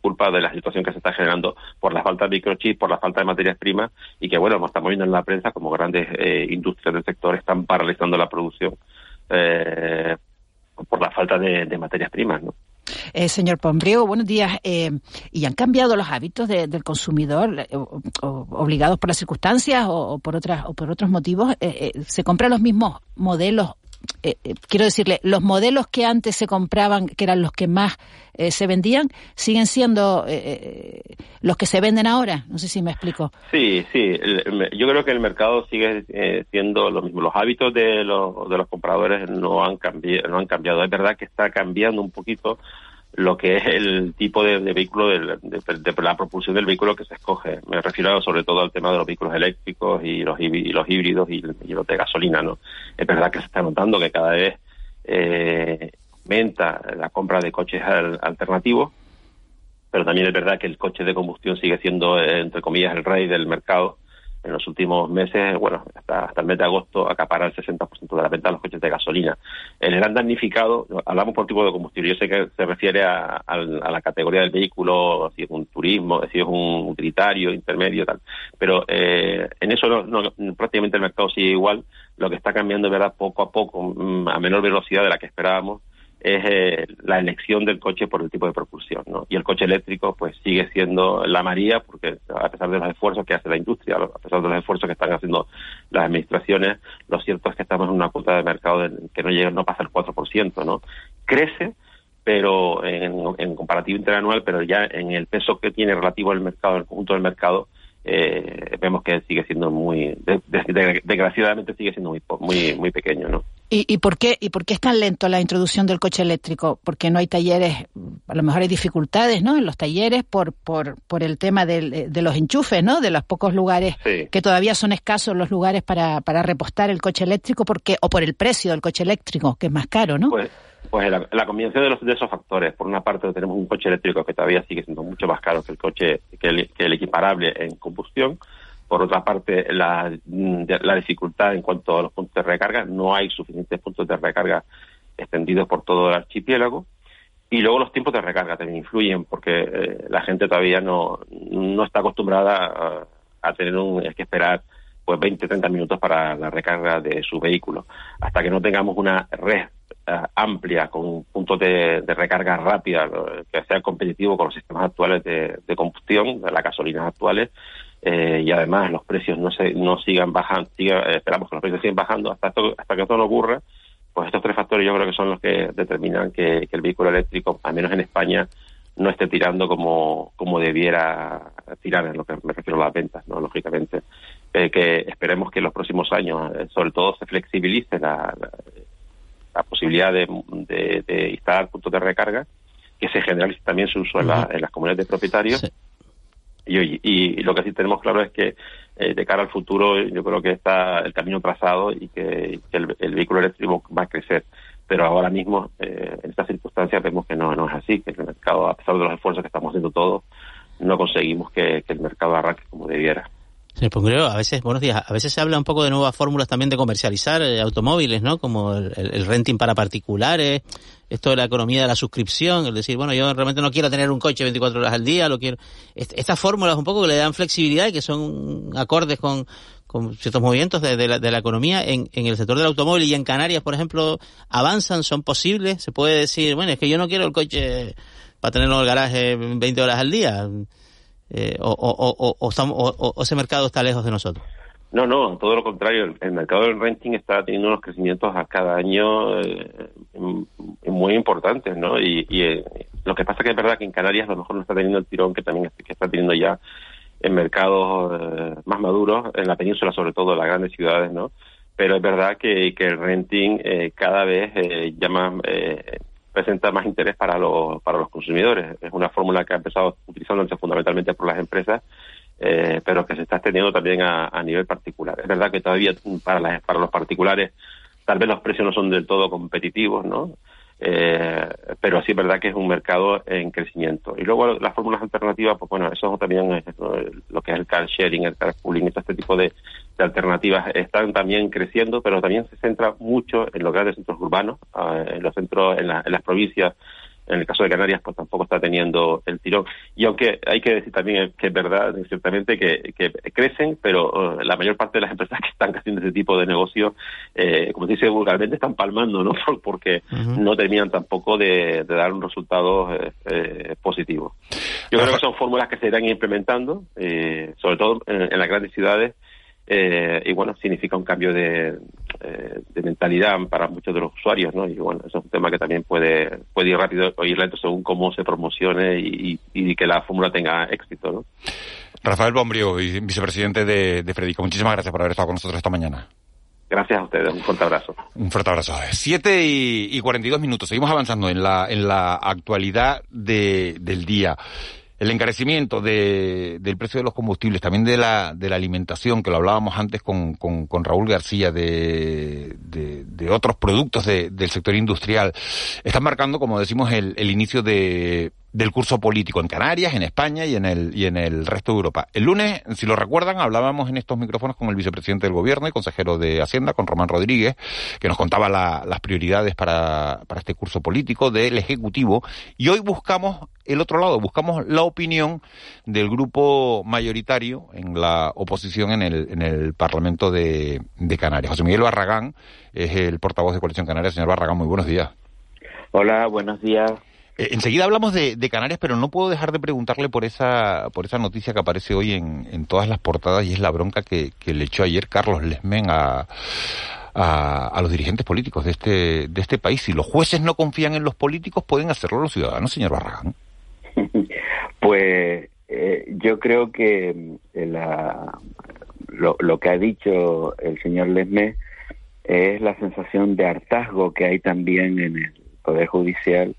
culpa de la situación que se está generando por la falta de microchips, por la falta de materias primas y que, bueno, estamos viendo en la prensa como grandes eh, industrias del sector están paralizando la producción eh, por la falta de, materias primas, ¿no? Eh, señor Pombriego, buenos días. Eh, ¿Y han cambiado los hábitos del consumidor, eh, obligados por las circunstancias o, por otras o por otros motivos? ¿Se compran los mismos modelos eh, eh, quiero decirle, los modelos que antes se compraban, que eran los que más eh, se vendían, siguen siendo los que se venden ahora. No sé si me explico. Sí, sí. yo creo que el mercado sigue siendo lo mismo. Los hábitos de los, de los compradores no han, cambiado, no han cambiado. Es verdad que está cambiando un poquito lo que es el tipo de, vehículo, de, la propulsión del vehículo que se escoge. Me refiero sobre todo al tema de los vehículos eléctricos y los, los híbridos y, los de gasolina. ¿no? Es verdad que se está notando que cada vez eh, aumenta la compra de coches alternativos, pero también es verdad que el coche de combustión sigue siendo, eh, entre comillas, el rey del mercado en los últimos meses, bueno, hasta, hasta el mes de agosto acapara el 60% de la venta de los coches de gasolina. El gran damnificado, hablamos por tipo de combustible, yo sé que se refiere a, la categoría del vehículo, si es un turismo, si es un utilitario, intermedio, tal. Pero eh, en eso no, prácticamente el mercado sigue igual. Lo que está cambiando, verdad, poco a poco, mm, a menor velocidad de la que esperábamos, es eh, la elección del coche por el tipo de propulsión, ¿no? Y el coche eléctrico, pues sigue siendo la María, porque a pesar de los esfuerzos que hace la industria, a pesar de los esfuerzos que están haciendo las administraciones, lo cierto es que estamos en una cuota de mercado que no llega, no pasa el 4%, ¿no? Crece, pero en, en comparativo interanual, pero ya en el peso que tiene relativo al mercado, el conjunto del mercado, eh, vemos que sigue siendo muy, desgraciadamente sigue siendo muy, muy, muy pequeño, ¿no? ¿Y, ¿Y, por qué, ¿Y por qué es tan lento la introducción del coche eléctrico? Porque no hay talleres, a lo mejor hay dificultades, ¿no? En los talleres por, por, por el tema de los enchufes, ¿no? De los pocos lugares que todavía son escasos los lugares para, para repostar el coche eléctrico, porque o por el precio del coche eléctrico, que es más caro, ¿no? Pues pues la, combinación de, los, de esos factores. Por una parte tenemos un coche eléctrico que todavía sigue siendo mucho más caro que el coche que el, equiparable en combustión. Por otra parte, la, la dificultad en cuanto a los puntos de recarga. No hay suficientes puntos de recarga extendidos por todo el archipiélago. Y luego los tiempos de recarga también influyen porque eh, la gente todavía no, no está acostumbrada a, tener un, que esperar pues 20, 30 minutos para la recarga de su vehículo. Hasta que no tengamos una red eh, amplia, con puntos de, de, recarga rápida, que sea competitivo con los sistemas actuales de, combustión, de las gasolinas actuales, eh, y además los precios no se no sigan bajando, siga, esperamos que los precios sigan bajando hasta hasta que esto no ocurra, pues estos tres factores yo creo que son los que determinan que, el vehículo eléctrico, al menos en España, no esté tirando como, como debiera tirar, en lo que me refiero a las ventas, ¿no? lógicamente. Eh, que esperemos que en los próximos años, eh, sobre todo, se flexibilice la, la, posibilidad de, de, instalar puntos de recarga, que se generalice también su uso en, las comunidades de propietarios. Y, y, lo que sí tenemos claro es que eh, de cara al futuro yo creo que está el camino trazado y que, el, vehículo eléctrico va a crecer. Pero ahora mismo, eh, en estas circunstancias, vemos que no, no es así, que el mercado, a pesar de los esfuerzos que estamos haciendo todos, no conseguimos que el mercado arranque como debiera. Señor Pongreo, a veces, buenos días, a veces se habla un poco de nuevas fórmulas también de comercializar eh, automóviles, ¿no? Como el, renting para particulares, esto de la economía de la suscripción, es decir, bueno, yo realmente no quiero tener un coche 24 horas al día, lo quiero. estas fórmulas un poco que le dan flexibilidad y que son acordes con, con ciertos movimientos de, la, de la, economía en, el sector del automóvil y en Canarias, por ejemplo, avanzan, son posibles, se puede decir, bueno, es que yo no quiero el coche para tenerlo en el garaje 20 horas al día eh, o, o, o, ese mercado está lejos de nosotros? No, no, todo lo contrario. El, mercado del renting está teniendo unos crecimientos a cada año eh, muy importantes, ¿no? Y, eh, lo que pasa que es verdad que en Canarias a lo mejor no está teniendo el tirón que también que está teniendo ya en mercados más maduros, en la península sobre todo, en las grandes ciudades, ¿no? Pero es verdad que, que el renting cada vez llama presenta más interés para los, para los consumidores. Es una fórmula que ha empezado utilizándose fundamentalmente por las empresas, eh, pero que se está extendiendo también a, nivel particular. Es verdad que todavía para, las, para los particulares tal vez los precios no son del todo competitivos, ¿no? Eh, pero sí es verdad que es un mercado en crecimiento. Y luego las fórmulas alternativas, pues bueno, eso también es lo que es el car sharing, el car pooling, este tipo de, alternativas están también creciendo, pero también se centra mucho en los grandes centros urbanos, ah, en los centros, en, en las provincias en el caso de Canarias, pues tampoco está teniendo el tirón. Y aunque hay que decir también que es verdad, ciertamente, que, crecen, pero uh, la mayor parte de las empresas que están haciendo ese tipo de negocio, eh, como se dice vulgarmente, están palmando, ¿no? Porque no terminan tampoco de, dar un resultado eh, eh, positivo. Yo creo que son fórmulas que se irán implementando, sobre todo en las grandes ciudades, eh, y bueno, significa un cambio de, eh, de, mentalidad para muchos de los usuarios, ¿no? Y bueno, eso es un tema que también puede, puede ir rápido o ir lento según cómo se promocione y, y, que la fórmula tenga éxito, ¿no? Rafael Bombrio, vicepresidente de, de Fredica, muchísimas gracias por haber estado con nosotros esta mañana. Gracias a ustedes, un fuerte abrazo. Un fuerte abrazo. Siete y, y 42 minutos, seguimos avanzando en la, en la actualidad de, del día el encarecimiento de, del precio de los combustibles, también de la, de la alimentación, que lo hablábamos antes con, Raúl García, de otros productos del sector industrial, están marcando, como decimos, el, el inicio de, del curso político en Canarias, en España y en el y en el resto de Europa. El lunes, si lo recuerdan, hablábamos en estos micrófonos con el vicepresidente del gobierno y consejero de Hacienda, con Román Rodríguez, que nos contaba las prioridades para, para este curso político del Ejecutivo. Y hoy buscamos el otro lado, buscamos la opinión del grupo mayoritario en la oposición en el, en el Parlamento de, de Canarias. José Miguel Barragán es el portavoz de Coalición Canaria. Señor Barragán, muy buenos días. Hola, buenos días. Eh, enseguida hablamos de, Canarias, pero no puedo dejar de preguntarle por esa, por esa noticia que aparece hoy en, en todas las portadas y es la bronca que, le echó ayer Carlos Lesmen a, a, los dirigentes políticos de este, de este país. Si los jueces no confían en los políticos, pueden hacerlo los ciudadanos, señor Barragán. Pues eh, yo creo que eh, la, lo, lo, que ha dicho el señor Lesme es la sensación de hartazgo que hay también en el Poder Judicial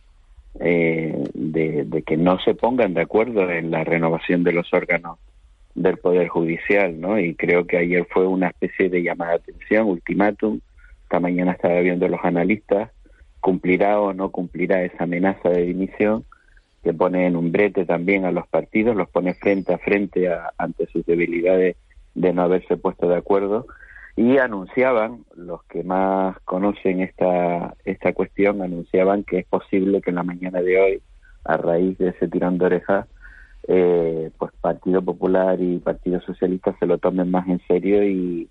eh, de, que no se pongan de acuerdo en la renovación de los órganos del Poder Judicial, ¿no? Y creo que ayer fue una especie de llamada de atención, ultimátum. Esta mañana estaba viendo los analistas, cumplirá o no cumplirá esa amenaza de dimisión que pone en un brete también a los partidos, los pone frente a frente ante sus debilidades de no haberse puesto de acuerdo y anunciaban, los que más conocen esta, esta cuestión, anunciaban que es posible que en la mañana de hoy, a raíz de ese tirón de orejas, eh, pues Partido Popular y Partido Socialista se lo tomen más en serio y,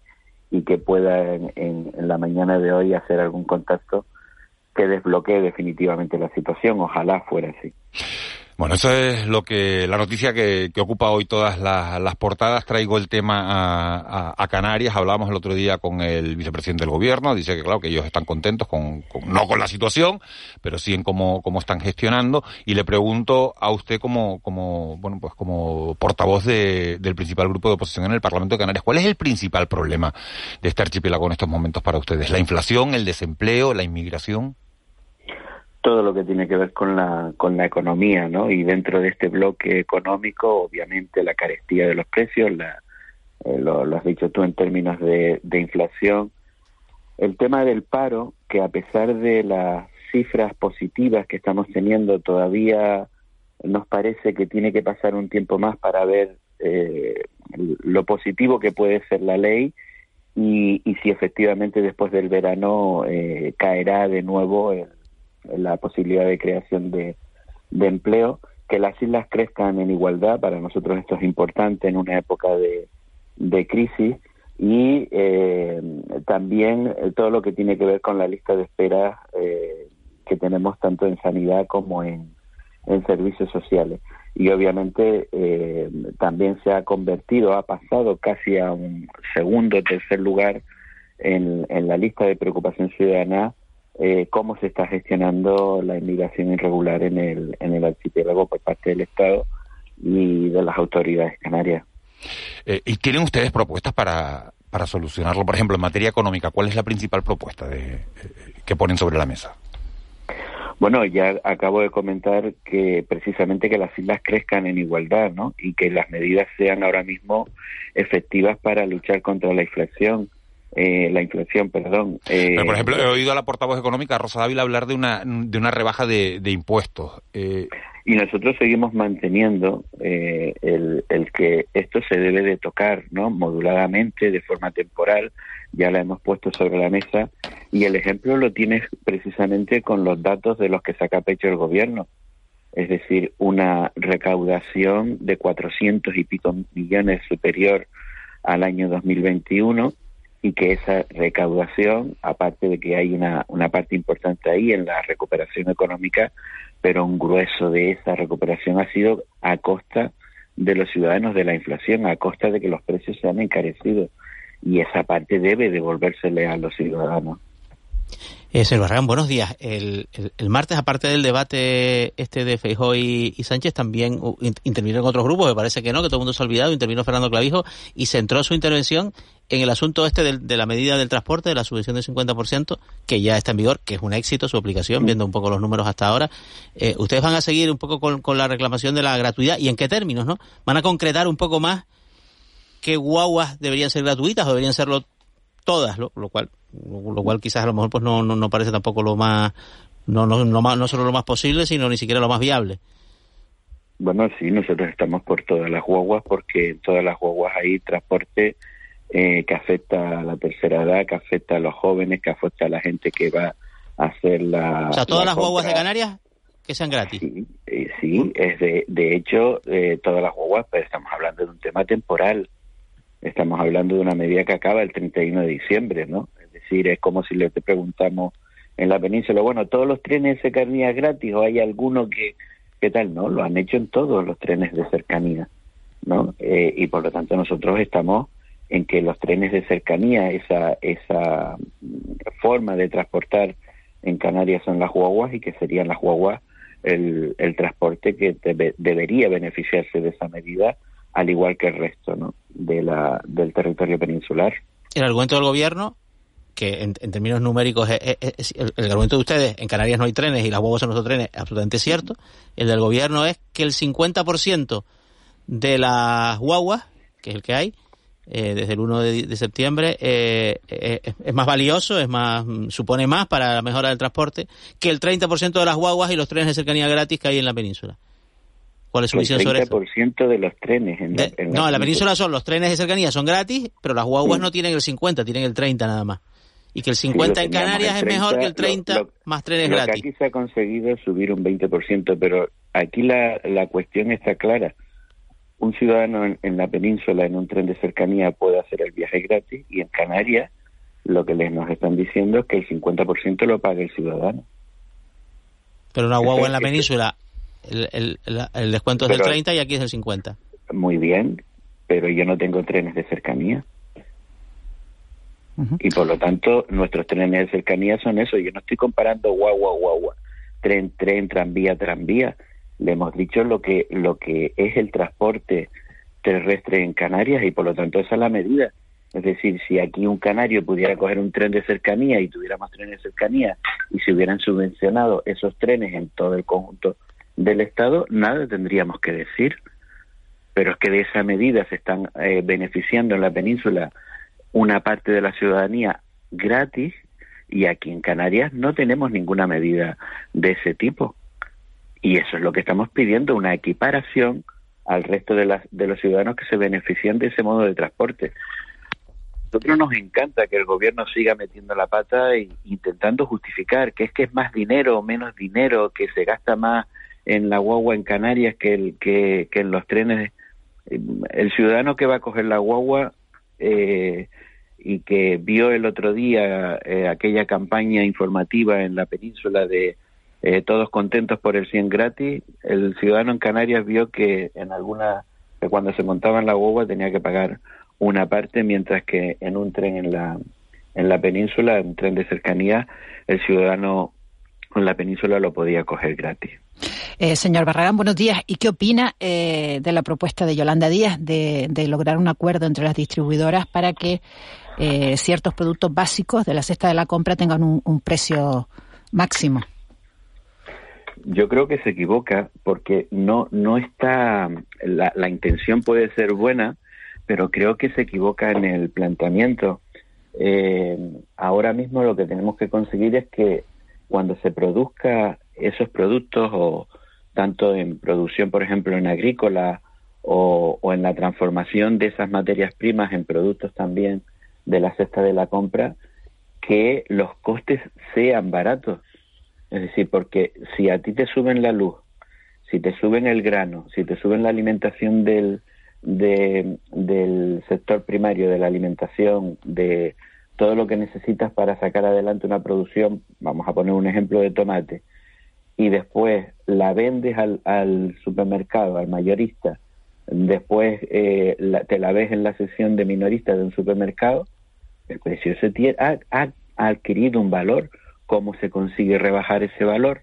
y que puedan en, en, la mañana de hoy hacer algún contacto que desbloquee definitivamente la situación. Ojalá fuera así. Bueno, eso es lo que la noticia que, ocupa hoy todas las, portadas. Traigo el tema a, Canarias. Hablábamos el otro día con el vicepresidente del gobierno. Dice que claro que ellos están contentos con, no con la situación, pero sí en cómo, cómo están gestionando. Y le pregunto a usted como como bueno pues como portavoz del principal grupo de oposición en el Parlamento de Canarias, ¿cuál es el principal problema de este archipiélago en estos momentos para ustedes? ¿La inflación, el desempleo, la inmigración? Todo lo que tiene que ver con la, con la economía, ¿no? Y dentro de este bloque económico, obviamente, la carestía de los precios, la, eh, lo, has dicho tú en términos de, de inflación. El tema del paro, que a pesar de las cifras positivas que estamos teniendo, todavía nos parece que tiene que pasar un tiempo más para ver eh, lo positivo que puede ser la ley y, y si efectivamente después del verano eh, caerá de nuevo el, la posibilidad de creación de, empleo, que las islas crezcan en igualdad, para nosotros esto es importante en una época de, de crisis, y eh, también todo lo que tiene que ver con la lista de espera eh, que tenemos tanto en sanidad como en, en servicios sociales. Y obviamente eh, también se ha convertido, ha pasado casi a un segundo o tercer lugar en, en la lista de preocupación ciudadana eh, cómo se está gestionando la inmigración irregular en el, en el archipiélago por parte del Estado y de las autoridades canarias. Eh, ¿Y tienen ustedes propuestas para, para solucionarlo? Por ejemplo, en materia económica, ¿cuál es la principal propuesta de, eh, que ponen sobre la mesa? Bueno, ya acabo de comentar que precisamente que las islas crezcan en igualdad, ¿no? Y que las medidas sean ahora mismo efectivas para luchar contra la inflación eh, la inflación, perdón. Eh, por ejemplo, he oído a la portavoz económica, Rosa Dávila, hablar de una, de una rebaja de, impuestos. Eh, y nosotros seguimos manteniendo el, el, que esto se debe de tocar, ¿no? Moduladamente, de forma temporal, ya la hemos puesto sobre la mesa, y el ejemplo lo tienes precisamente con los datos de los que saca pecho el gobierno. Es decir, una recaudación de 400 y pico millones superior al año 2021 y que esa recaudación, aparte de que hay una, una parte importante ahí en la recuperación económica, pero un grueso de esa recuperación ha sido a costa de los ciudadanos de la inflación, a costa de que los precios se han encarecido. Y esa parte debe devolvérsele a los ciudadanos. Eh, señor Barragán, buenos días. El, el, martes, aparte del debate este de Feijóo y, Sánchez, también uh, intervinieron otros grupos, me parece que no, que todo el mundo se ha olvidado, intervino Fernando Clavijo y centró su intervención en el asunto este de la medida del transporte, de la subvención del 50%, que ya está en vigor, que es un éxito su aplicación, viendo un poco los números hasta ahora. Eh, ¿Ustedes van a seguir un poco con, con la reclamación de la gratuidad y en qué términos, no? ¿Van a concretar un poco más qué guaguas deberían ser gratuitas o deberían serlo todas, lo, cual lo, cual quizás a lo mejor pues no, no, parece tampoco lo más no, no, no, no solo lo más posible, sino ni siquiera lo más viable. Bueno, sí, nosotros estamos por todas las guaguas porque en todas las guaguas hay transporte eh, que afecta a la tercera edad, que afecta a los jóvenes, que afecta a la gente que va a hacer la... O sea, todas las guaguas de Canarias que sean gratis. Sí, eh, sí es de, de hecho, eh, todas las guaguas, pero estamos hablando de un tema temporal. Estamos hablando de una medida que acaba el 31 de diciembre, ¿no? Es decir, es como si le preguntamos en la península, bueno, ¿todos los trenes de cercanía gratis o hay alguno que, qué tal? No, lo han hecho en todos los trenes de cercanía, ¿no? Eh, y por lo tanto nosotros estamos en que los trenes de cercanía, esa, esa forma de transportar en Canarias son las guaguas y que serían las guaguas el, el transporte que debería beneficiarse de esa medida al igual que el resto ¿no? de la, del territorio peninsular. El argumento del gobierno, que en, términos numéricos es, el, argumento de ustedes, en Canarias no hay trenes y las huevos son nuestros trenes, es absolutamente cierto. El del gobierno es que el 50% de las guaguas, que es el que hay, eh, desde el 1 de, septiembre, eh, eh, es más valioso, es más supone más para la mejora del transporte que el 30% de las guaguas y los trenes de cercanía gratis que hay en la península. ¿Cuál es su visión sobre eso? El 30% de los trenes. En la, no, en la península son los trenes de cercanía, son gratis, pero las guaguas no tienen el 50, tienen el 30 nada más. Y que el 50 en Canarias es mejor que el 30 más trenes gratis. aquí se ha conseguido subir un 20%, pero aquí la, la cuestión está clara. Un ciudadano en, la península en un tren de cercanía puede hacer el viaje gratis y en Canarias lo que les nos están diciendo es que el 50% lo paga el ciudadano. Pero una guagua en la península el, el, descuento es del 30 y aquí es del 50. Muy bien, pero yo no tengo trenes de cercanía. Y por lo tanto, nuestros trenes de cercanía son eso. Yo no estoy comparando guagua, guagua, tren, tren, tranvía, tranvía. Le hemos dicho lo que, lo que es el transporte terrestre en Canarias y por lo tanto esa es la medida. Es decir, si aquí un canario pudiera coger un tren de cercanía y tuviera más trenes de cercanía y se hubieran subvencionado esos trenes en todo el conjunto del Estado, nada tendríamos que decir. Pero es que de esa medida se están eh, beneficiando en la península una parte de la ciudadanía gratis y aquí en Canarias no tenemos ninguna medida de ese tipo. Y eso es lo que estamos pidiendo, una equiparación al resto de, las, de los ciudadanos que se benefician de ese modo de transporte nosotros nos encanta que el gobierno siga metiendo la pata e intentando justificar que es que es más dinero o menos dinero, que se gasta más en la guagua en Canarias que, en los trenes. El ciudadano que va a coger la guagua eh, y que vio el otro día eh, aquella campaña informativa en la península de eh, todos contentos por el 100 gratis, el ciudadano en Canarias vio que en alguna, que cuando se montaba en la guagua tenía que pagar una parte, mientras que en un tren en la, en la península, un tren de cercanía, el ciudadano en la península lo podía coger gratis. Eh, señor Barragán, buenos días. ¿Y qué opina eh, de la propuesta de Yolanda Díaz de, lograr un acuerdo entre las distribuidoras para que eh, ciertos productos básicos de la cesta de la compra tengan un, precio máximo? Yo creo que se equivoca porque no, no está, la, la intención puede ser buena, pero creo que se equivoca en el planteamiento. Eh, ahora mismo lo que tenemos que conseguir es que cuando se produzca esos productos o tanto en producción, por ejemplo, en agrícola o, en la transformación de esas materias primas en productos también de la cesta de la compra, que los costes sean baratos. Es decir, porque si a ti te suben la luz, si te suben el grano, si te suben la alimentación del, de, del sector primario, de la alimentación, de todo lo que necesitas para sacar adelante una producción, vamos a poner un ejemplo de tomate, y después la vendes al, al supermercado, al mayorista, después eh, te la ves en la sesión de minorista de un supermercado, el precio se tiene, ha, ha, adquirido un valor. ¿Cómo se consigue rebajar ese valor?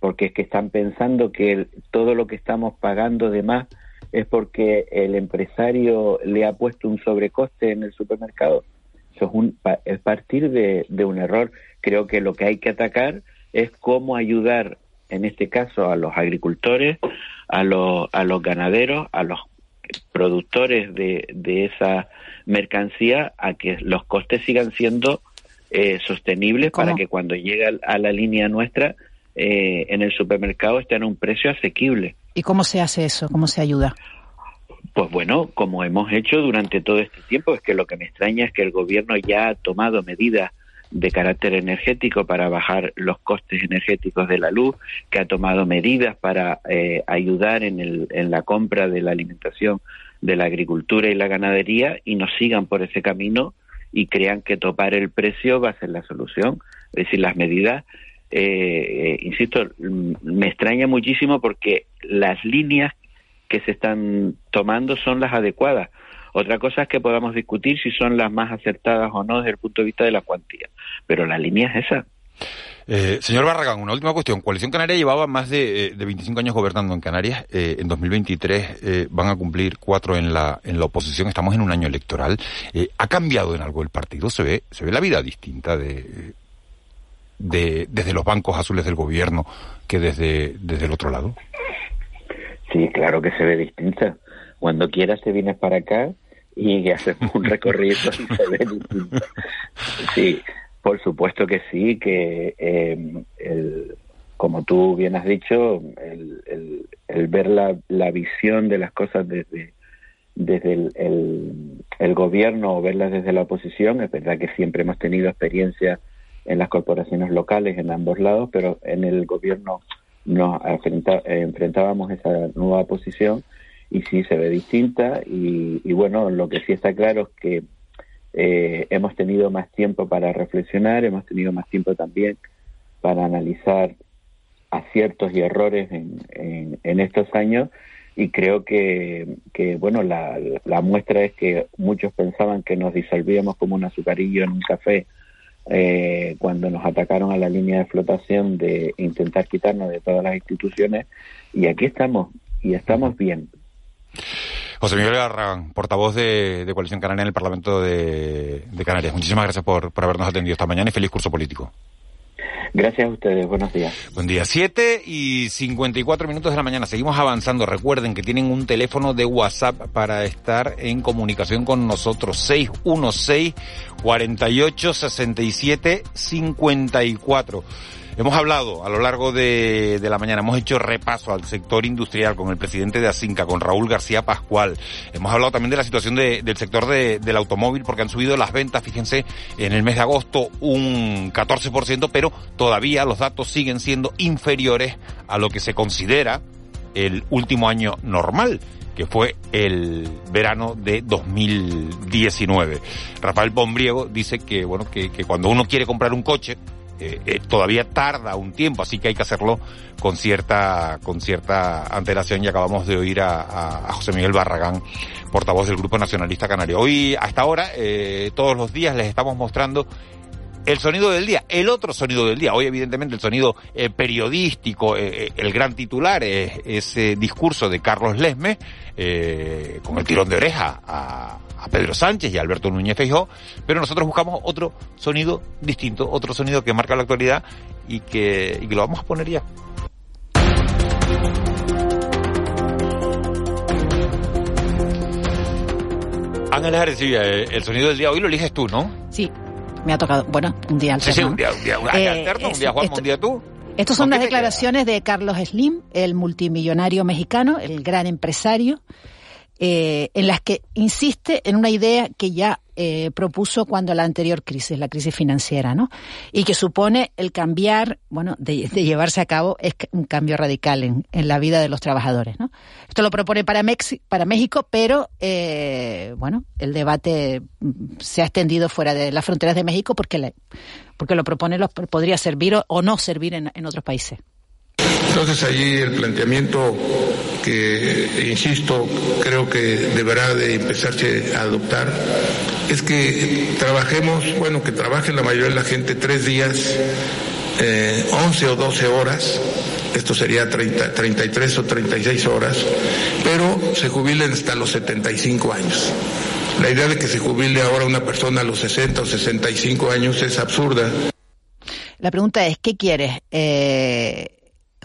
Porque es que están pensando que todo lo que estamos pagando de más es porque el empresario le ha puesto un sobrecoste en el supermercado. Eso es, un, es partir de, un error. Creo que lo que hay que atacar es cómo ayudar, en este caso, a los agricultores, a los, a los ganaderos, a los productores de, de esa mercancía, a que los costes sigan siendo eh, sostenibles para que cuando llegue a la línea nuestra eh, en el supermercado estén a un precio asequible. ¿Y cómo se hace eso? ¿Cómo se ayuda? Pues bueno, como hemos hecho durante todo este tiempo, es que lo que me extraña es que el gobierno ya ha tomado medidas de carácter energético para bajar los costes energéticos de la luz, que ha tomado medidas para eh, ayudar en, el, en la compra de la alimentación de la agricultura y la ganadería y no sigan por ese camino y crean que topar el precio va a ser la solución. Es decir, las medidas eh, eh, insisto, me extraña muchísimo porque las líneas que se están tomando son las adecuadas. Otra cosa es que podamos discutir si son las más acertadas o no desde el punto de vista de la cuantía, pero la línea es esa. Eh, señor Barragán, una última cuestión. Coalición Canaria llevaba más de, de 25 años gobernando en Canarias. en 2023 van a cumplir cuatro en la, en la oposición. Estamos en un año electoral. ¿Ha cambiado en algo el partido? ¿Se ve, se ve la vida distinta de, de, desde los bancos azules del gobierno que desde, desde el otro lado? Sí, claro que se ve distinta. Cuando quieras te vienes para acá y hacemos un recorrido. Sí, por supuesto que sí, que eh, el, como tú bien has dicho, el, el, el ver la, la, visión de las cosas desde, desde el, el, gobierno o verlas desde la oposición, es verdad que siempre hemos tenido experiencia en las corporaciones locales en ambos lados, pero en el gobierno nos enfrentábamos esa nueva posición y sí se ve distinta y, bueno, lo que sí está claro es que eh, hemos tenido más tiempo para reflexionar, hemos tenido más tiempo también para analizar aciertos y errores en, en, estos años y creo que, que bueno, la, la, muestra es que muchos pensaban que nos disolvíamos como un azucarillo en un café eh, cuando nos atacaron a la línea de flotación de intentar quitarnos de todas las instituciones y aquí estamos y estamos bien. José Miguel Garragán, portavoz de, Coalición Canaria en el Parlamento de, Canarias. Muchísimas gracias por, por habernos atendido esta mañana y feliz curso político. Gracias a ustedes, buenos días. Buen día, 7 y 54 minutos de la mañana. Seguimos avanzando. Recuerden que tienen un teléfono de WhatsApp para estar en comunicación con nosotros. 616 48 67 54. Hemos hablado a lo largo de, la mañana, hemos hecho repaso al sector industrial con el presidente de Asinca, con Raúl García Pascual. Hemos hablado también de la situación del sector del automóvil porque han subido las ventas, fíjense, en el mes de agosto un 14%, pero todavía los datos siguen siendo inferiores a lo que se considera el último año normal que fue el verano de 2019. Rafael Pombriego dice que, bueno, que cuando uno quiere comprar un coche, eh, eh, todavía tarda un tiempo, así que hay que hacerlo con cierta, con cierta antelación y acabamos de oír a, José Miguel Barragán, portavoz del Grupo Nacionalista Canario. Hoy, hasta ahora, eh, todos los días les estamos mostrando el sonido del día, el otro sonido del día. Hoy, evidentemente, el sonido periodístico, el gran titular es ese discurso de Carlos Lesme, con el tirón de oreja a Pedro Sánchez y a Alberto Núñez Feijóo, pero nosotros buscamos otro sonido distinto, otro sonido que marca la actualidad y que, y que lo vamos a poner ya. Ángeles Arecibia, eh, el sonido del día hoy lo eliges tú, ¿no? Sí, me ha tocado. Bueno, un día alterno. Sí, sí, un día, un día, un día eh, alterno, un día Juan, un día tú. Estas son las declaraciones de Carlos Slim, el multimillonario mexicano, el gran empresario, eh, en las que insiste en una idea que ya eh, propuso cuando la anterior crisis, la crisis financiera, ¿no? Y que supone el cambiar, bueno, de, llevarse a cabo es un cambio radical en, la vida de los trabajadores, ¿no? Esto lo propone para, para México, pero, eh, bueno, el debate mm, se ha extendido fuera de las fronteras de México porque, porque lo propone, lo, podría servir o, no servir en, en otros países. Entonces allí el planteamiento que, insisto, creo que deberá de empezarse a adoptar es que trabajemos, bueno, que trabaje la mayoría de la gente tres días, eh, 11 o 12 horas, esto sería 30, 33 o 36 horas, pero se jubilen hasta los 75 años. La idea de que se jubile ahora una persona a los 60 o 65 años es absurda. La pregunta es, ¿qué quieres? Eh,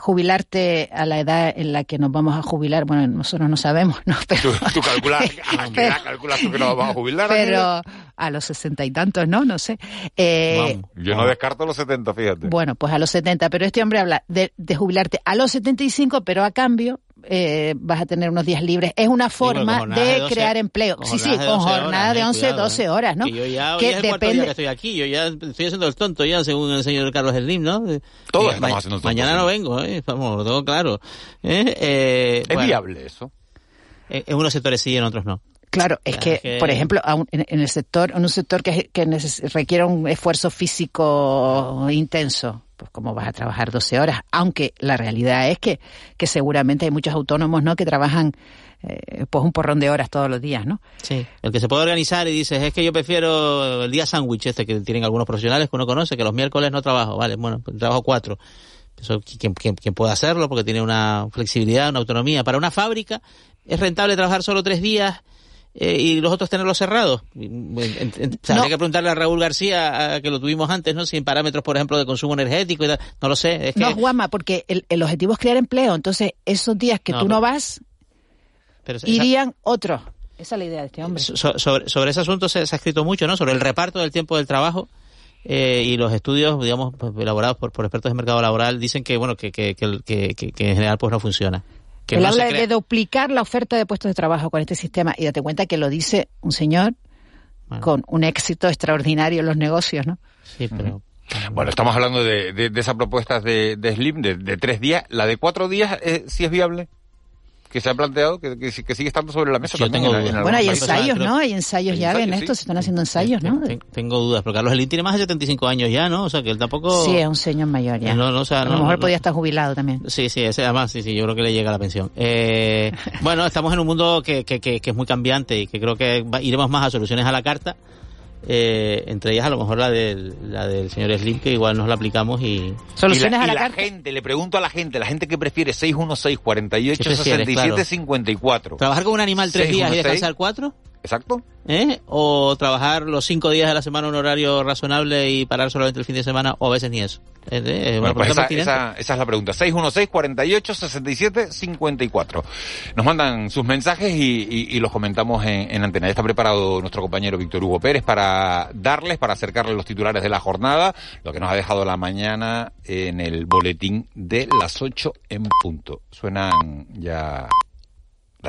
jubilarte a la edad en la que nos vamos a jubilar, bueno, nosotros no sabemos, ¿no? Pero, ¿Tú, calculas, a qué edad calculas tú que nos vamos a jubilar? Pero a los sesenta y tantos, ¿no? No sé. Eh, yo no descarto los setenta, fíjate. Bueno, pues a los setenta, pero este hombre habla de, de jubilarte a los setenta y cinco, pero a cambio eh, vas a tener unos días libres. Es una forma de, crear empleo. Sí, sí, con jornada de 11, 12 horas, ¿no? yo ya, que es depende... que estoy aquí, yo ya estoy haciendo el tonto ya, según el señor Carlos Slim, ¿no? Todos estamos haciendo el tonto. Mañana no vengo, ¿eh? Estamos todo claro. ¿eh? Eh, ¿Es viable eso? En unos sectores sí, en otros no. Claro, es que, por ejemplo, en, el sector, en un sector que, que requiere un esfuerzo físico intenso, pues cómo vas a trabajar 12 horas, aunque la realidad es que, que seguramente hay muchos autónomos, ¿no? Que trabajan eh, pues un porrón de horas todos los días, ¿no? Sí, el que se puede organizar y dices, es que yo prefiero el día sándwich este que tienen algunos profesionales que uno conoce, que los miércoles no trabajo, vale, bueno, pues trabajo cuatro. Eso, ¿quién, quién, puede hacerlo? Porque tiene una flexibilidad, una autonomía. Para una fábrica es rentable trabajar solo tres días eh, y los otros tenerlos cerrados. Habría que preguntarle a Raúl García, que lo tuvimos antes, ¿no? Sin parámetros, por ejemplo, de consumo energético y tal. No lo sé. Es No, Juanma, porque el, objetivo es crear empleo. Entonces, esos días que tú no vas, irían otros. Esa es la idea de este hombre. sobre, ese asunto se, ha escrito mucho, ¿no? Sobre el reparto del tiempo del trabajo. Eh, y los estudios, digamos, elaborados por, por expertos de mercado laboral dicen que, bueno, que, que, que, que, en general pues no funciona. Él habla de duplicar la oferta de puestos de trabajo con este sistema y date cuenta que lo dice un señor con un éxito extraordinario en los negocios, ¿no? Sí, pero... Bueno, estamos hablando de, de, esas propuestas de, de Slim de, tres días. ¿La de cuatro días eh, sí es viable? Que se ha planteado, que, que, que sigue estando sobre la mesa Yo también. tengo en-. Bueno, hay ensayos, ¿no? Hay ensayos ya, ensayos, en sí. esto, se están haciendo ensayos, ¿no? Ten- Tengo dudas, pero Carlos Slim tiene más de 75 años ya, ¿no? O sea, que él tampoco... Sí, es un señor mayor ya. No, no, o sea, a lo no, mejor no, podía estar jubilado también. Sí, sí, ese además, sí, sí, yo creo que le llega la pensión. Eh, bueno, estamos en un mundo que, que, que, que es muy cambiante y que creo que va- iremos más a soluciones a la carta. Eh, entre ellas a lo mejor la del, la del señor Slim, que igual nos la aplicamos y... y la, y la gente, le pregunto a la gente, la gente que prefiere 616 48 ¿Qué prefieres? 67 Claro. 54. ¿Trabajar con un animal tres días y 616. descansar cuatro? Exacto. ¿Eh? ¿O trabajar los cinco días de la semana un horario razonable y parar solamente el fin de semana o a veces ni eso? Es, es una Bueno, pues esa, esa- esa es la pregunta. 616 48 67 54. Nos mandan sus mensajes y, y- y los comentamos en, en antena. Ya está preparado nuestro compañero Víctor Hugo Pérez para darles, para acercarles los titulares de la jornada, lo que nos ha dejado la mañana en el boletín de las 8 en punto. Suenan ya